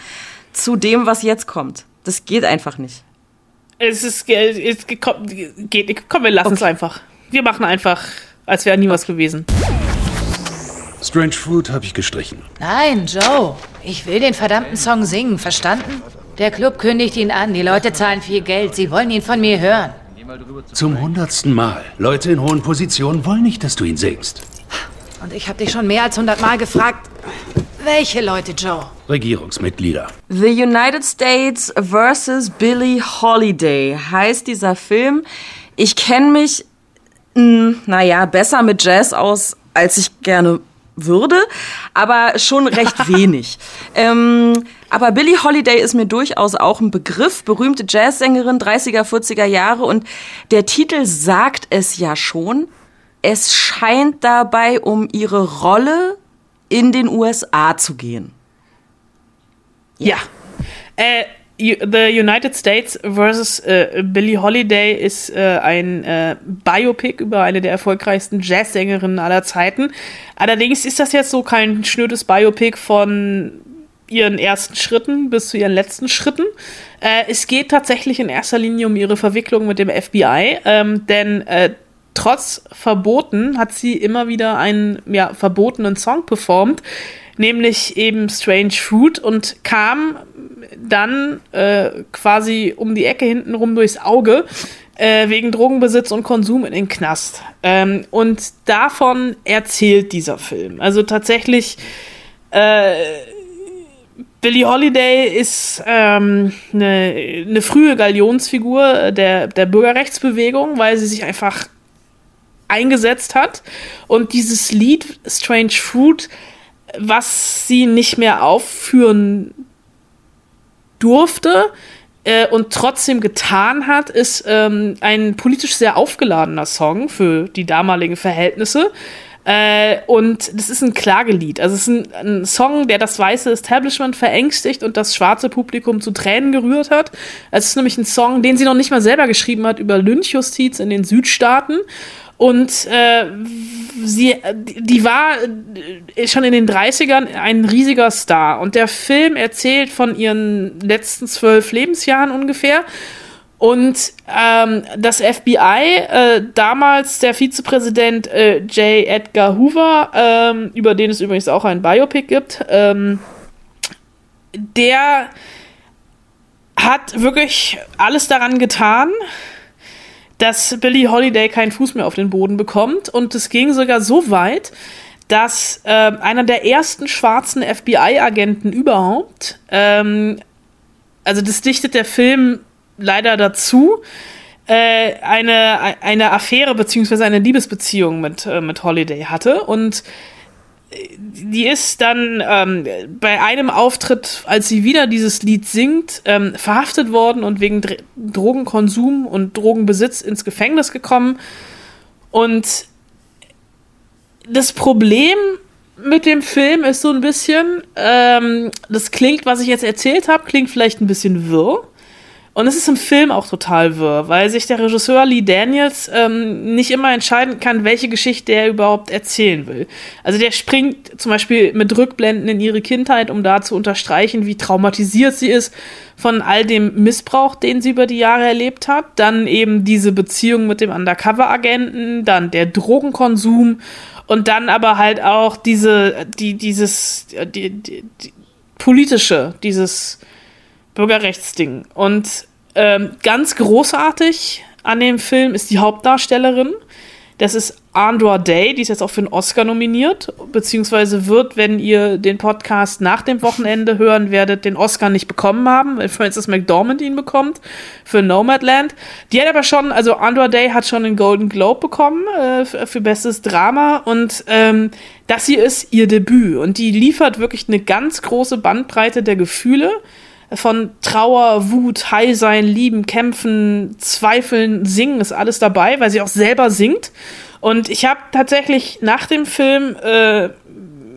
zu dem, was jetzt kommt? Das geht einfach nicht. es ist, es komm, geht, komm, wir lassen es einfach. Wir machen einfach, als wäre nie was gewesen. Strange Fruit habe ich gestrichen. Nein, Joe. Ich will den verdammten Song singen, verstanden? Der Club kündigt ihn an, die Leute zahlen viel Geld, sie wollen ihn von mir hören. Zum hundertsten Mal. Leute in hohen Positionen wollen nicht, dass du ihn singst. Und ich habe dich schon mehr als hundertmal gefragt, welche Leute, Joe? Regierungsmitglieder. The United States vs. Billie Holiday heißt dieser Film. Ich kenne mich, mh, naja, besser mit Jazz aus, als ich gerne würde, aber schon recht wenig. Ähm, aber Billie Holiday ist mir durchaus auch ein Begriff, berühmte Jazzsängerin 30er, 40er Jahre und der Titel sagt es ja schon. Es scheint dabei um ihre Rolle in den USA zu gehen. Ja. Äh, U- The United States vs. Äh, Billie Holiday ist äh, ein äh, Biopic über eine der erfolgreichsten Jazzsängerinnen aller Zeiten. Allerdings ist das jetzt so kein schnödes Biopic von ihren ersten Schritten bis zu ihren letzten Schritten. Äh, es geht tatsächlich in erster Linie um ihre Verwicklung mit dem FBI, ähm, denn äh, trotz Verboten hat sie immer wieder einen ja, verbotenen Song performt, nämlich eben Strange Fruit und kam dann äh, quasi um die Ecke hintenrum durchs Auge äh, wegen Drogenbesitz und Konsum in den Knast. Ähm, und davon erzählt dieser Film. Also tatsächlich äh, Billie Holiday ist ähm, eine, eine frühe Galionsfigur der, der Bürgerrechtsbewegung, weil sie sich einfach eingesetzt hat. Und dieses Lied Strange Fruit, was sie nicht mehr aufführen durfte äh, und trotzdem getan hat, ist ähm, ein politisch sehr aufgeladener Song für die damaligen Verhältnisse. Äh, und das ist ein Klagelied. Also es ist ein, ein Song, der das weiße Establishment verängstigt und das schwarze Publikum zu Tränen gerührt hat. Es ist nämlich ein Song, den sie noch nicht mal selber geschrieben hat über Lynchjustiz in den Südstaaten. Und äh, sie, die war schon in den 30ern ein riesiger Star. Und der Film erzählt von ihren letzten zwölf Lebensjahren ungefähr. Und ähm, das FBI, äh, damals der Vizepräsident äh, J. Edgar Hoover, ähm, über den es übrigens auch ein Biopic gibt, ähm, der hat wirklich alles daran getan, dass Billie Holiday keinen Fuß mehr auf den Boden bekommt. Und es ging sogar so weit, dass äh, einer der ersten schwarzen FBI-Agenten überhaupt, ähm, also das dichtet der Film leider dazu, äh, eine, eine Affäre beziehungsweise eine Liebesbeziehung mit, äh, mit Holiday hatte und die ist dann ähm, bei einem Auftritt, als sie wieder dieses Lied singt, ähm, verhaftet worden und wegen Dr Drogenkonsum und Drogenbesitz ins Gefängnis gekommen. Und das Problem mit dem Film ist so ein bisschen, ähm, das klingt, was ich jetzt erzählt habe, klingt vielleicht ein bisschen wirr. Und es ist im Film auch total wirr, weil sich der Regisseur Lee Daniels ähm, nicht immer entscheiden kann, welche Geschichte er überhaupt erzählen will. Also der springt zum Beispiel mit Rückblenden in ihre Kindheit, um da zu unterstreichen, wie traumatisiert sie ist von all dem Missbrauch, den sie über die Jahre erlebt hat. Dann eben diese Beziehung mit dem Undercover-Agenten, dann der Drogenkonsum und dann aber halt auch diese, die, dieses, die, die, die politische, dieses Bürgerrechtsding. Und ähm, ganz großartig an dem Film ist die Hauptdarstellerin. Das ist Andra Day, die ist jetzt auch für einen Oscar nominiert, beziehungsweise wird, wenn ihr den Podcast nach dem Wochenende hören werdet, den Oscar nicht bekommen haben, weil Frances McDormand ihn bekommt für Nomadland. Die hat aber schon, also Andra Day hat schon den Golden Globe bekommen äh, für, für, bestes Drama und ähm, das hier ist ihr Debüt und die liefert wirklich eine ganz große Bandbreite der Gefühle von Trauer, Wut, High sein, Lieben, Kämpfen, Zweifeln, Singen ist alles dabei, weil sie auch selber singt. Und ich habe tatsächlich nach dem Film äh,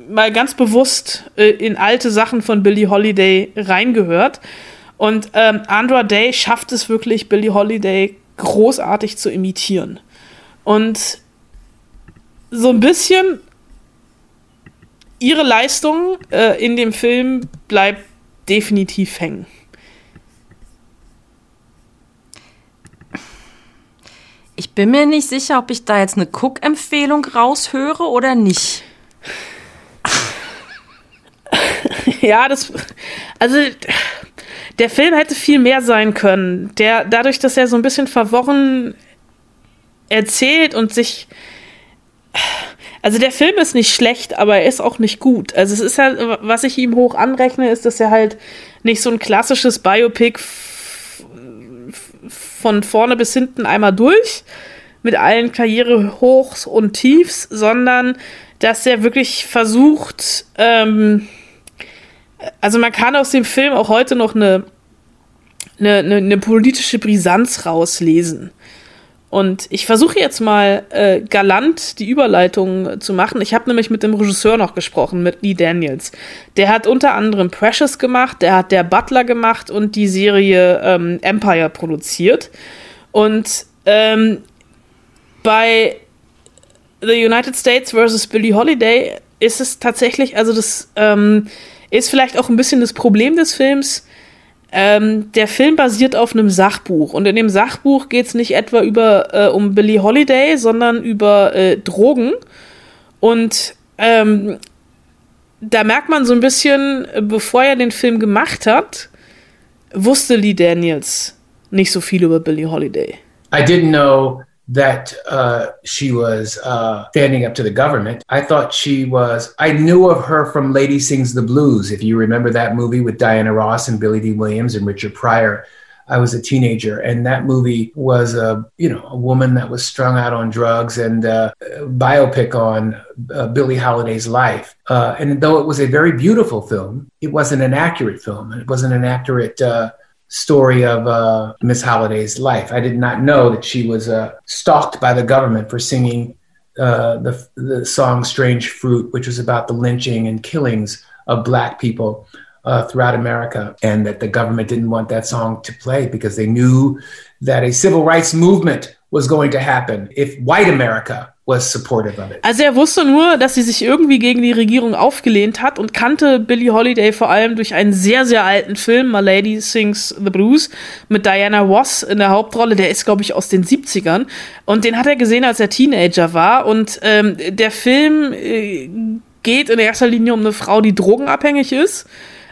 mal ganz bewusst äh, in alte Sachen von Billie Holiday reingehört. Und ähm, Andra Day schafft es wirklich, Billie Holiday großartig zu imitieren. Und so ein bisschen ihre Leistung äh, in dem Film bleibt definitiv hängen. Ich bin mir nicht sicher, ob ich da jetzt eine Cook-Empfehlung raushöre oder nicht. ja, das. Also, der Film hätte viel mehr sein können. Der, dadurch, dass er so ein bisschen verworren erzählt und sich also der Film ist nicht schlecht, aber er ist auch nicht gut. Also es ist halt, was ich ihm hoch anrechne, ist, dass er halt nicht so ein klassisches Biopic von vorne bis hinten einmal durch mit allen Karrierehochs und Tiefs, sondern dass er wirklich versucht, ähm, also man kann aus dem Film auch heute noch eine, eine, eine, eine politische Brisanz rauslesen. Und ich versuche jetzt mal äh, galant die Überleitung zu machen. Ich habe nämlich mit dem Regisseur noch gesprochen, mit Lee Daniels. Der hat unter anderem Precious gemacht, der hat Der Butler gemacht und die Serie ähm, Empire produziert. Und ähm, bei The United States vs. Billie Holiday ist es tatsächlich, also das ähm, ist vielleicht auch ein bisschen das Problem des Films, ähm, der Film basiert auf einem Sachbuch und in dem Sachbuch geht es nicht etwa über äh, um Billie Holiday, sondern über äh, Drogen und ähm, da merkt man so ein bisschen, bevor er den Film gemacht hat, wusste Lee Daniels nicht so viel über Billie Holiday. I didn't know that uh, she was uh, standing up to the government. I thought she was, I knew of her from Lady Sings the Blues. If you remember that movie with Diana Ross and Billy D. Williams and Richard Pryor. I was a teenager, and that movie was a you know a woman that was strung out on drugs and uh, biopic on uh, Billie Holiday's life. Uh, and though it was a very beautiful film, it wasn't an accurate film. It wasn't an accurate uh, story of uh, Miss Holliday's life. I did not know that she was uh, stalked by the government for singing uh, the, the song Strange Fruit, which was about the lynching and killings of Black people uh, throughout America, and that the government didn't want that song to play because they knew that a civil rights movement was going to happen if white America Also er wusste nur, dass sie sich irgendwie gegen die Regierung aufgelehnt hat und kannte Billie Holiday vor allem durch einen sehr, sehr alten Film, My Lady Sings the Blues, mit Diana Ross in der Hauptrolle. Der ist, glaube ich, aus den 70ern. Und den hat er gesehen, als er Teenager war. Und ähm, der Film äh, geht in erster Linie um eine Frau, die drogenabhängig ist.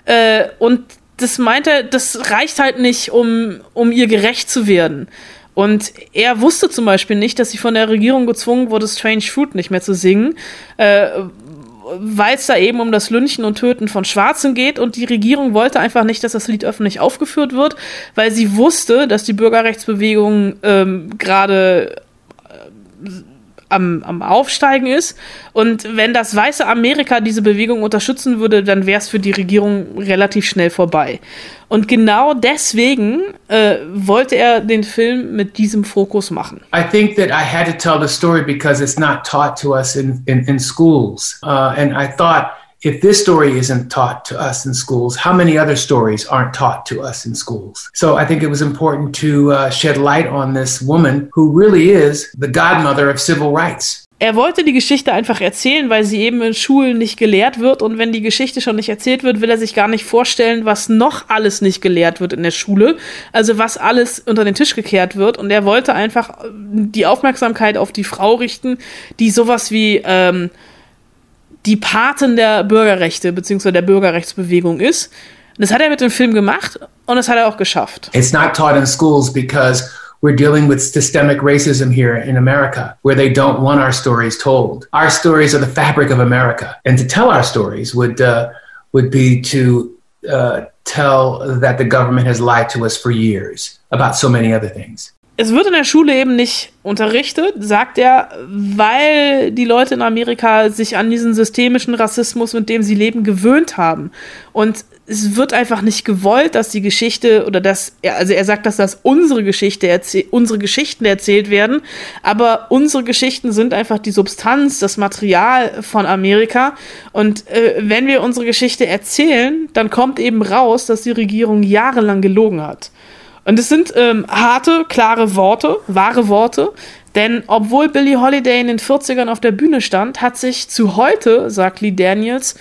Äh, und das meint er, das reicht halt nicht, um, um ihr gerecht zu werden. Und er wusste zum Beispiel nicht, dass sie von der Regierung gezwungen wurde, Strange Fruit nicht mehr zu singen, äh, weil es da eben um das Lynchen und Töten von Schwarzen geht. Und die Regierung wollte einfach nicht, dass das Lied öffentlich aufgeführt wird, weil sie wusste, dass die Bürgerrechtsbewegung ähm, gerade äh, am, am Aufsteigen ist. Und wenn das weiße Amerika diese Bewegung unterstützen würde, dann wäre es für die Regierung relativ schnell vorbei. Und genau deswegen äh, wollte er den Film mit diesem Fokus machen. I think that I had to tell the story because it's not taught to us in, in, in schools. Uh, and I thought, if this story isn't taught to us in schools, how many other stories aren't taught to us in schools? So I think it was important to uh, shed light on this woman who really is the godmother of civil rights. Er wollte die Geschichte einfach erzählen, weil sie eben in Schulen nicht gelehrt wird. Und wenn die Geschichte schon nicht erzählt wird, will er sich gar nicht vorstellen, was noch alles nicht gelehrt wird in der Schule. Also was alles unter den Tisch gekehrt wird. Und er wollte einfach die Aufmerksamkeit auf die Frau richten, die sowas wie ähm, die Patin der Bürgerrechte bzw. der Bürgerrechtsbewegung ist. Das hat er mit dem Film gemacht und das hat er auch geschafft. It's not taught in schools because we're dealing with systemic racism here in America, where they don't want our stories told. Our stories are the fabric of America, and to tell our stories would uh, would be to uh, tell that the government has lied to us for years about so many other things. Es wird in der Schule eben nicht unterrichtet, sagt er, weil die Leute in Amerika sich an diesen systemischen Rassismus, mit dem sie leben, gewöhnt haben. Und es wird einfach nicht gewollt, dass die Geschichte oder dass also er sagt, dass das unsere Geschichte unsere Geschichten erzählt werden, aber unsere Geschichten sind einfach die Substanz, das Material von Amerika. Und äh, wenn wir unsere Geschichte erzählen, dann kommt eben raus, dass die Regierung jahrelang gelogen hat. Und es sind ähm, harte, klare Worte, wahre Worte. Denn obwohl Billie Holiday in den 40ern auf der Bühne stand, hat sich zu heute, sagt Lee Daniels,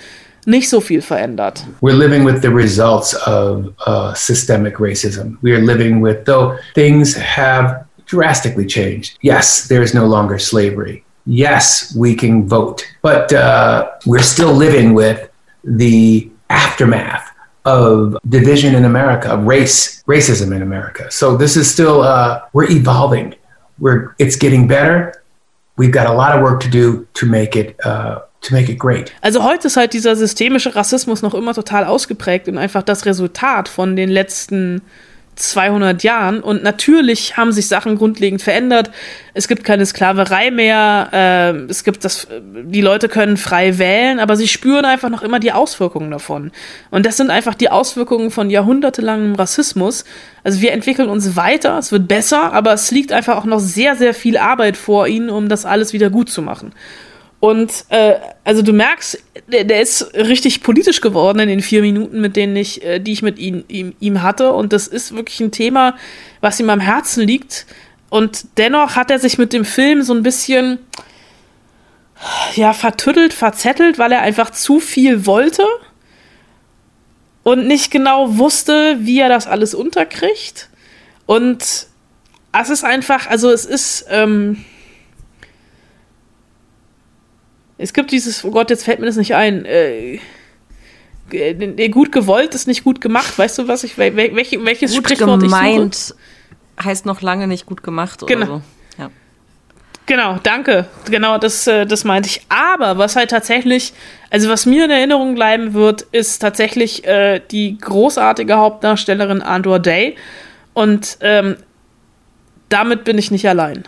nicht so viel verändert. We're living with the results of uh, systemic racism. We are living with, though things have drastically changed. Yes, there is no longer slavery. Yes, we can vote. But uh, we're still living with the aftermath of division in America, of race, racism in America. So this is still uh, we're evolving. We're it's getting better. We've got a lot of work to do to make it uh, to make it great. Also heute ist halt dieser systemische Rassismus noch immer total ausgeprägt und einfach das Resultat von den letzten 200 Jahren. Und natürlich haben sich Sachen grundlegend verändert. Es gibt keine Sklaverei mehr. Äh, es gibt das, die Leute können frei wählen, aber sie spüren einfach noch immer die Auswirkungen davon. Und das sind einfach die Auswirkungen von jahrhundertelangem Rassismus. Also wir entwickeln uns weiter, es wird besser, aber es liegt einfach auch noch sehr, sehr viel Arbeit vor ihnen, um das alles wieder gut zu machen. Und äh, also du merkst, der, der, ist richtig politisch geworden in den vier Minuten, mit denen ich, äh, die ich mit ihm, ihm, ihm hatte. Und das ist wirklich ein Thema, was ihm am Herzen liegt. Und dennoch hat er sich mit dem Film so ein bisschen ja vertüttelt, verzettelt, weil er einfach zu viel wollte und nicht genau wusste, wie er das alles unterkriegt. Und es ist einfach, also es ist ähm, es gibt dieses, oh Gott, jetzt fällt mir das nicht ein. Äh, äh gut gewollt ist nicht gut gemacht. Weißt du, was ich, welche, welches gut Sprichwort gemeint ich suche? heißt noch lange nicht gut gemacht oder genau. so. Ja. Genau, danke. Genau, das, äh, das meinte ich. Aber was halt tatsächlich, also was mir in Erinnerung bleiben wird, ist tatsächlich äh, die großartige Hauptdarstellerin Andor Day. Und ähm, damit bin ich nicht allein.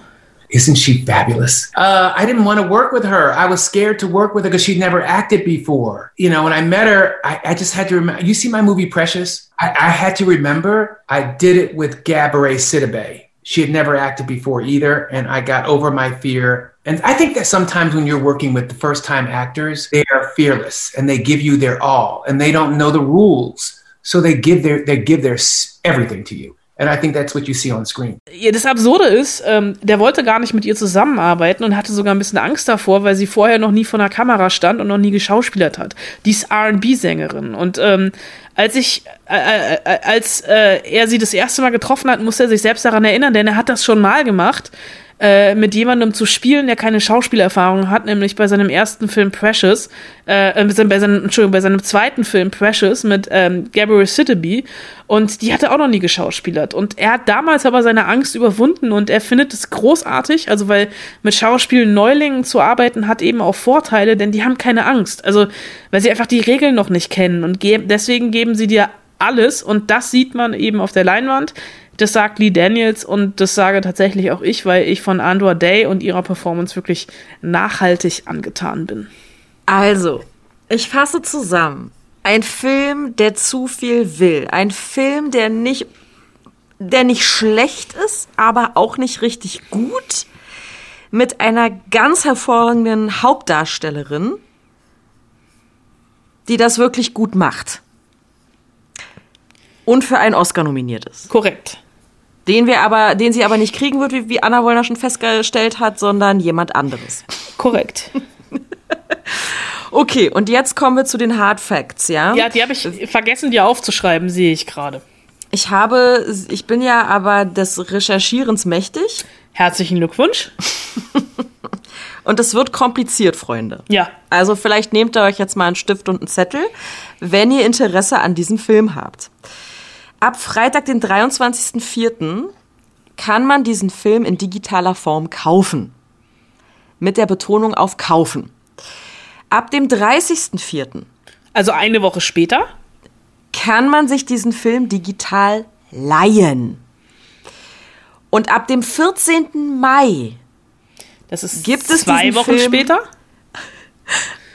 Isn't she fabulous? Uh, I didn't want to work with her. I was scared to work with her because she'd never acted before. You know, when I met her, I, I just had to remember. You see my movie Precious? I, I had to remember I did it with Gabourey Sidibe. She had never acted before either, and I got over my fear. And I think that sometimes when you're working with the first time actors, they are fearless and they give you their all, and they don't know the rules, so they give their they give their everything to you. And I think that's what you see on screen. Ja, das Absurde ist, ähm, der wollte gar nicht mit ihr zusammenarbeiten und hatte sogar ein bisschen Angst davor, weil sie vorher noch nie vor der Kamera stand und noch nie geschauspielert hat. Die ist R&B-Sängerin und ähm, als ich, äh, äh, als äh, er sie das erste Mal getroffen hat, musste er sich selbst daran erinnern, denn er hat das schon mal gemacht. Äh, mit jemandem zu spielen, der keine Schauspielerfahrung hat, nämlich bei seinem ersten Film Precious, äh, äh bei seinem, Entschuldigung, bei seinem zweiten Film Precious mit ähm, Gabrielle Sitteby und die hatte auch noch nie geschauspielert. Und er hat damals aber seine Angst überwunden und er findet es großartig, also weil mit Schauspielen Neulingen zu arbeiten hat eben auch Vorteile, denn die haben keine Angst, also weil sie einfach die Regeln noch nicht kennen. Und ge deswegen geben sie dir alles. Und das sieht man eben auf der Leinwand. Das sagt Lee Daniels und das sage tatsächlich auch ich, weil ich von Andor Day und ihrer Performance wirklich nachhaltig angetan bin. Also, ich fasse zusammen. Ein Film, der zu viel will. Ein Film, der nicht, der nicht schlecht ist, aber auch nicht richtig gut. Mit einer ganz hervorragenden Hauptdarstellerin, die das wirklich gut macht. Und für einen Oscar nominiert ist. Korrekt den wir aber, den sie aber nicht kriegen wird, wie, wie Anna Wollner schon festgestellt hat, sondern jemand anderes. Korrekt. okay, und jetzt kommen wir zu den Hard Facts, ja? Ja, die habe ich vergessen, dir aufzuschreiben, sehe ich gerade. Ich habe, ich bin ja aber des Recherchierens mächtig. Herzlichen Glückwunsch. Und es wird kompliziert, Freunde. Ja. Also vielleicht nehmt ihr euch jetzt mal einen Stift und einen Zettel, wenn ihr Interesse an diesem Film habt. Ab Freitag, den 23.04., kann man diesen Film in digitaler Form kaufen. Mit der Betonung auf kaufen. Ab dem 30.04. Also eine Woche später? Kann man sich diesen Film digital leihen. Und ab dem 14. Mai das ist gibt es zwei Wochen Film später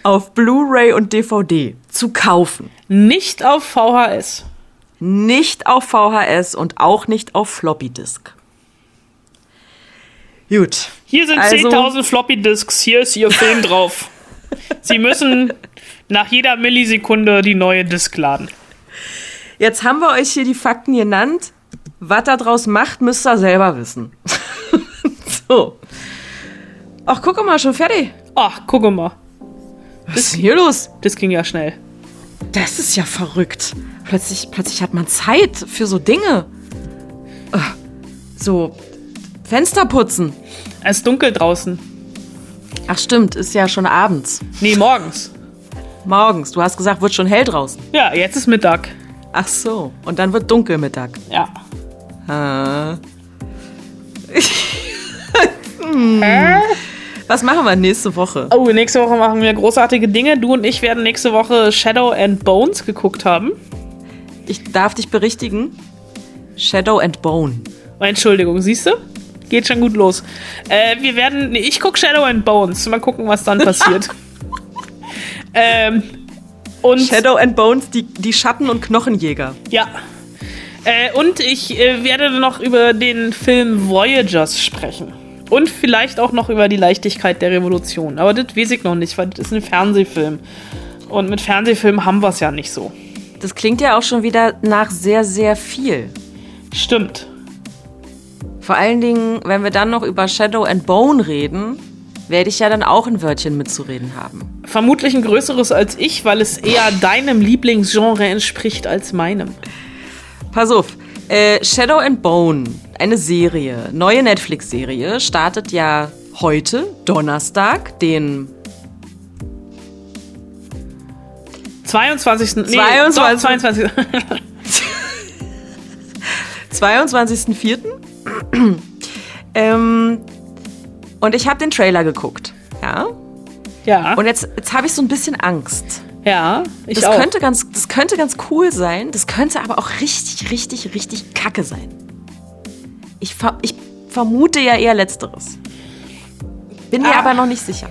auf Blu-ray und DVD zu kaufen. Nicht auf VHS nicht auf VHS und auch nicht auf Floppy Disk. Gut. Hier sind also, 10.000 Floppy Disks, hier ist Ihr Film drauf. Sie müssen nach jeder Millisekunde die neue Disk laden. Jetzt haben wir euch hier die Fakten genannt. Was da draus macht, müsst ihr selber wissen. so. Ach, guck mal, schon fertig. Ach, guck mal. Was ist hier los? Das ging ja schnell. Das ist ja verrückt. Plötzlich, plötzlich hat man Zeit für so Dinge. Äh, so Fenster putzen. Es ist dunkel draußen. Ach stimmt, ist ja schon abends. Nee, morgens. Morgens. Du hast gesagt, wird schon hell draußen. Ja, jetzt ist Mittag. Ach so. Und dann wird dunkel Mittag. Ja. Hm. Hä? Was machen wir nächste Woche? Oh, nächste Woche machen wir großartige Dinge. Du und ich werden nächste Woche Shadow and Bones geguckt haben. Ich darf dich berichtigen. Shadow and Bone. Oh, Entschuldigung, siehst du? Geht schon gut los. Äh, wir werden. Nee, ich gucke Shadow and Bones. Mal gucken, was dann passiert. ähm, und Shadow and Bones, die, die Schatten- und Knochenjäger. Ja. Äh, und ich äh, werde noch über den Film Voyagers sprechen. Und vielleicht auch noch über die Leichtigkeit der Revolution. Aber das weiß ich noch nicht, weil das ist ein Fernsehfilm. Und mit Fernsehfilmen haben wir es ja nicht so. Das klingt ja auch schon wieder nach sehr, sehr viel. Stimmt. Vor allen Dingen, wenn wir dann noch über Shadow and Bone reden, werde ich ja dann auch ein Wörtchen mitzureden haben. Vermutlich ein größeres als ich, weil es eher deinem Lieblingsgenre entspricht als meinem. Pass auf, äh, Shadow and Bone eine Serie, neue Netflix-Serie, startet ja heute, Donnerstag, den 22. Nee, 22. 22. 22.04. ähm, und ich habe den Trailer geguckt. Ja. Ja. Und jetzt, jetzt habe ich so ein bisschen Angst. Ja, ich das auch. Könnte ganz, das könnte ganz cool sein. Das könnte aber auch richtig, richtig, richtig kacke sein. Ich, ver ich vermute ja eher Letzteres. Bin mir ah. aber noch nicht sicher.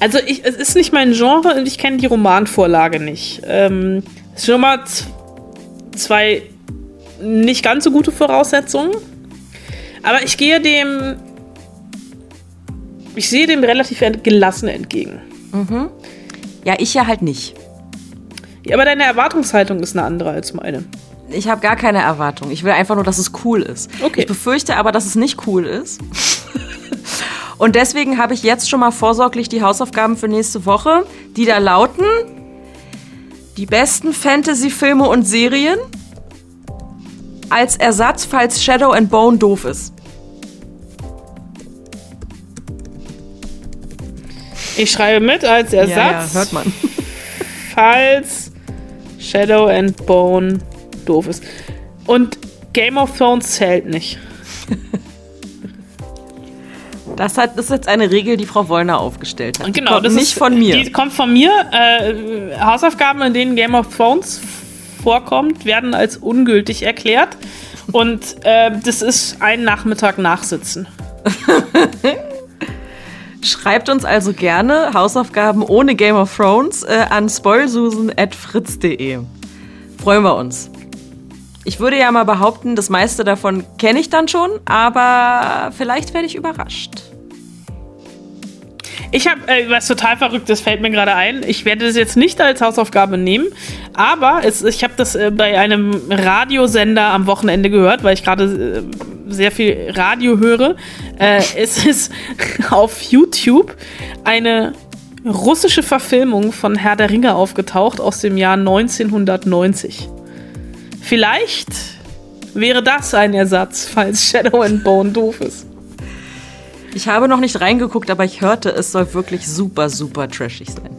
Also ich, es ist nicht mein Genre und ich kenne die Romanvorlage nicht. Ähm, schon mal zwei nicht ganz so gute Voraussetzungen. Aber ich gehe dem. Ich sehe dem relativ gelassen entgegen. Mhm. Ja, ich ja halt nicht. Ja, aber deine Erwartungshaltung ist eine andere als meine ich habe gar keine Erwartung. Ich will einfach nur, dass es cool ist. Okay. Ich befürchte aber, dass es nicht cool ist. Und deswegen habe ich jetzt schon mal vorsorglich die Hausaufgaben für nächste Woche, die da lauten: Die besten Fantasy-Filme und Serien als Ersatz, falls Shadow and Bone doof ist. Ich schreibe mit als Ersatz. Ja, ja, hört man. Falls Shadow and Bone doof ist. Und Game of Thrones zählt nicht. Das, hat, das ist jetzt eine Regel, die Frau Wollner aufgestellt hat. Die Genau, kommt das nicht ist, von mir. Die kommt von mir. Äh, Hausaufgaben, in denen Game of Thrones vorkommt, werden als ungültig erklärt. Und äh, das ist ein Nachmittag Nachsitzen. Schreibt uns also gerne Hausaufgaben ohne Game of Thrones äh, an spoilsusen.fritz.de. Freuen wir uns. Ich würde ja mal behaupten, das meiste davon kenne ich dann schon, aber vielleicht werde ich überrascht. Ich habe äh, was total Verrücktes, fällt mir gerade ein. Ich werde das jetzt nicht als Hausaufgabe nehmen, aber es, ich habe das äh, bei einem Radiosender am Wochenende gehört, weil ich gerade äh, sehr viel Radio höre. Äh, es ist auf YouTube eine russische Verfilmung von Herr der Ringe aufgetaucht aus dem Jahr 1990. Vielleicht wäre das ein Ersatz, falls Shadow and Bone doof ist. Ich habe noch nicht reingeguckt, aber ich hörte, es soll wirklich super, super trashig sein.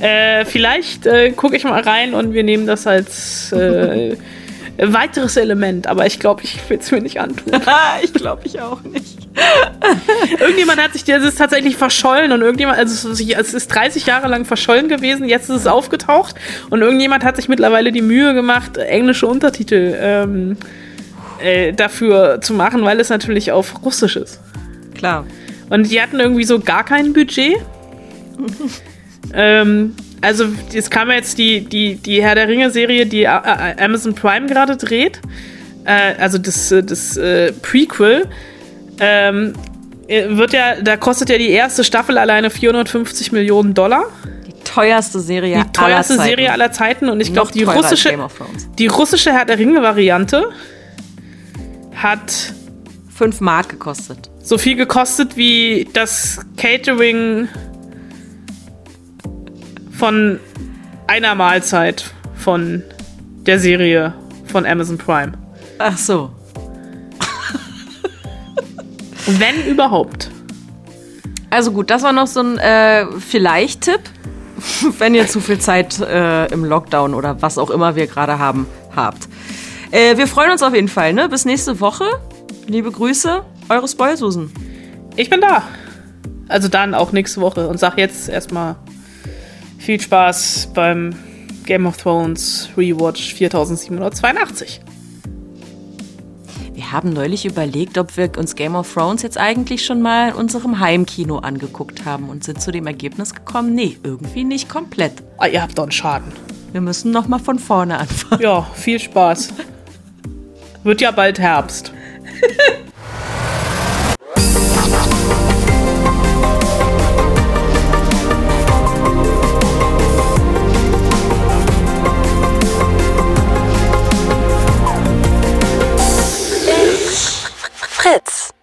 Äh, vielleicht äh, gucke ich mal rein und wir nehmen das als äh, weiteres Element, aber ich glaube, ich will es mir nicht antun. ich glaube ich auch nicht. Irgendjemand hat sich, das ist tatsächlich verschollen und irgendjemand, also es ist- es ist 30 Jahre lang verschollen gewesen, jetzt ist es aufgetaucht und irgendjemand hat sich mittlerweile die Mühe gemacht, englische Untertitel ähm, äh, dafür zu machen, weil es natürlich auf Russisch ist. Klar. Und die hatten irgendwie so gar kein Budget. ähm, also, es kam jetzt die, die, die Herr der Ringe-Serie, die äh, äh, Amazon Prime gerade dreht. Äh, also das, äh, das äh, Prequel. Ähm, äh, wird ja, da kostet ja die erste Staffel alleine 450 Millionen Dollar. Die teuerste Serie Die teuerste aller Zeiten. Serie aller Zeiten. Und ich glaube, die russische, die russische Herr der Ringe-Variante hat Fünf Mark gekostet. So viel gekostet wie das Catering von einer Mahlzeit von der Serie von Amazon Prime. Ach so. Wenn überhaupt. Also gut, das war noch so ein äh, Vielleicht-Tipp, wenn ihr zu viel Zeit äh, im Lockdown oder was auch immer wir gerade haben, habt. Äh, wir freuen uns auf jeden Fall, ne? Bis nächste Woche. Liebe Grüße, eure Spoilsusen. Ich bin da. Also dann auch nächste Woche und sag jetzt erstmal viel Spaß beim Game of Thrones Rewatch 4782. Wir haben neulich überlegt, ob wir uns Game of Thrones jetzt eigentlich schon mal in unserem Heimkino angeguckt haben und sind zu dem Ergebnis gekommen, nee, irgendwie nicht komplett. Ah, ihr habt doch einen Schaden. Wir müssen noch mal von vorne anfangen. Ja, viel Spaß. Wird ja bald Herbst. Fritz.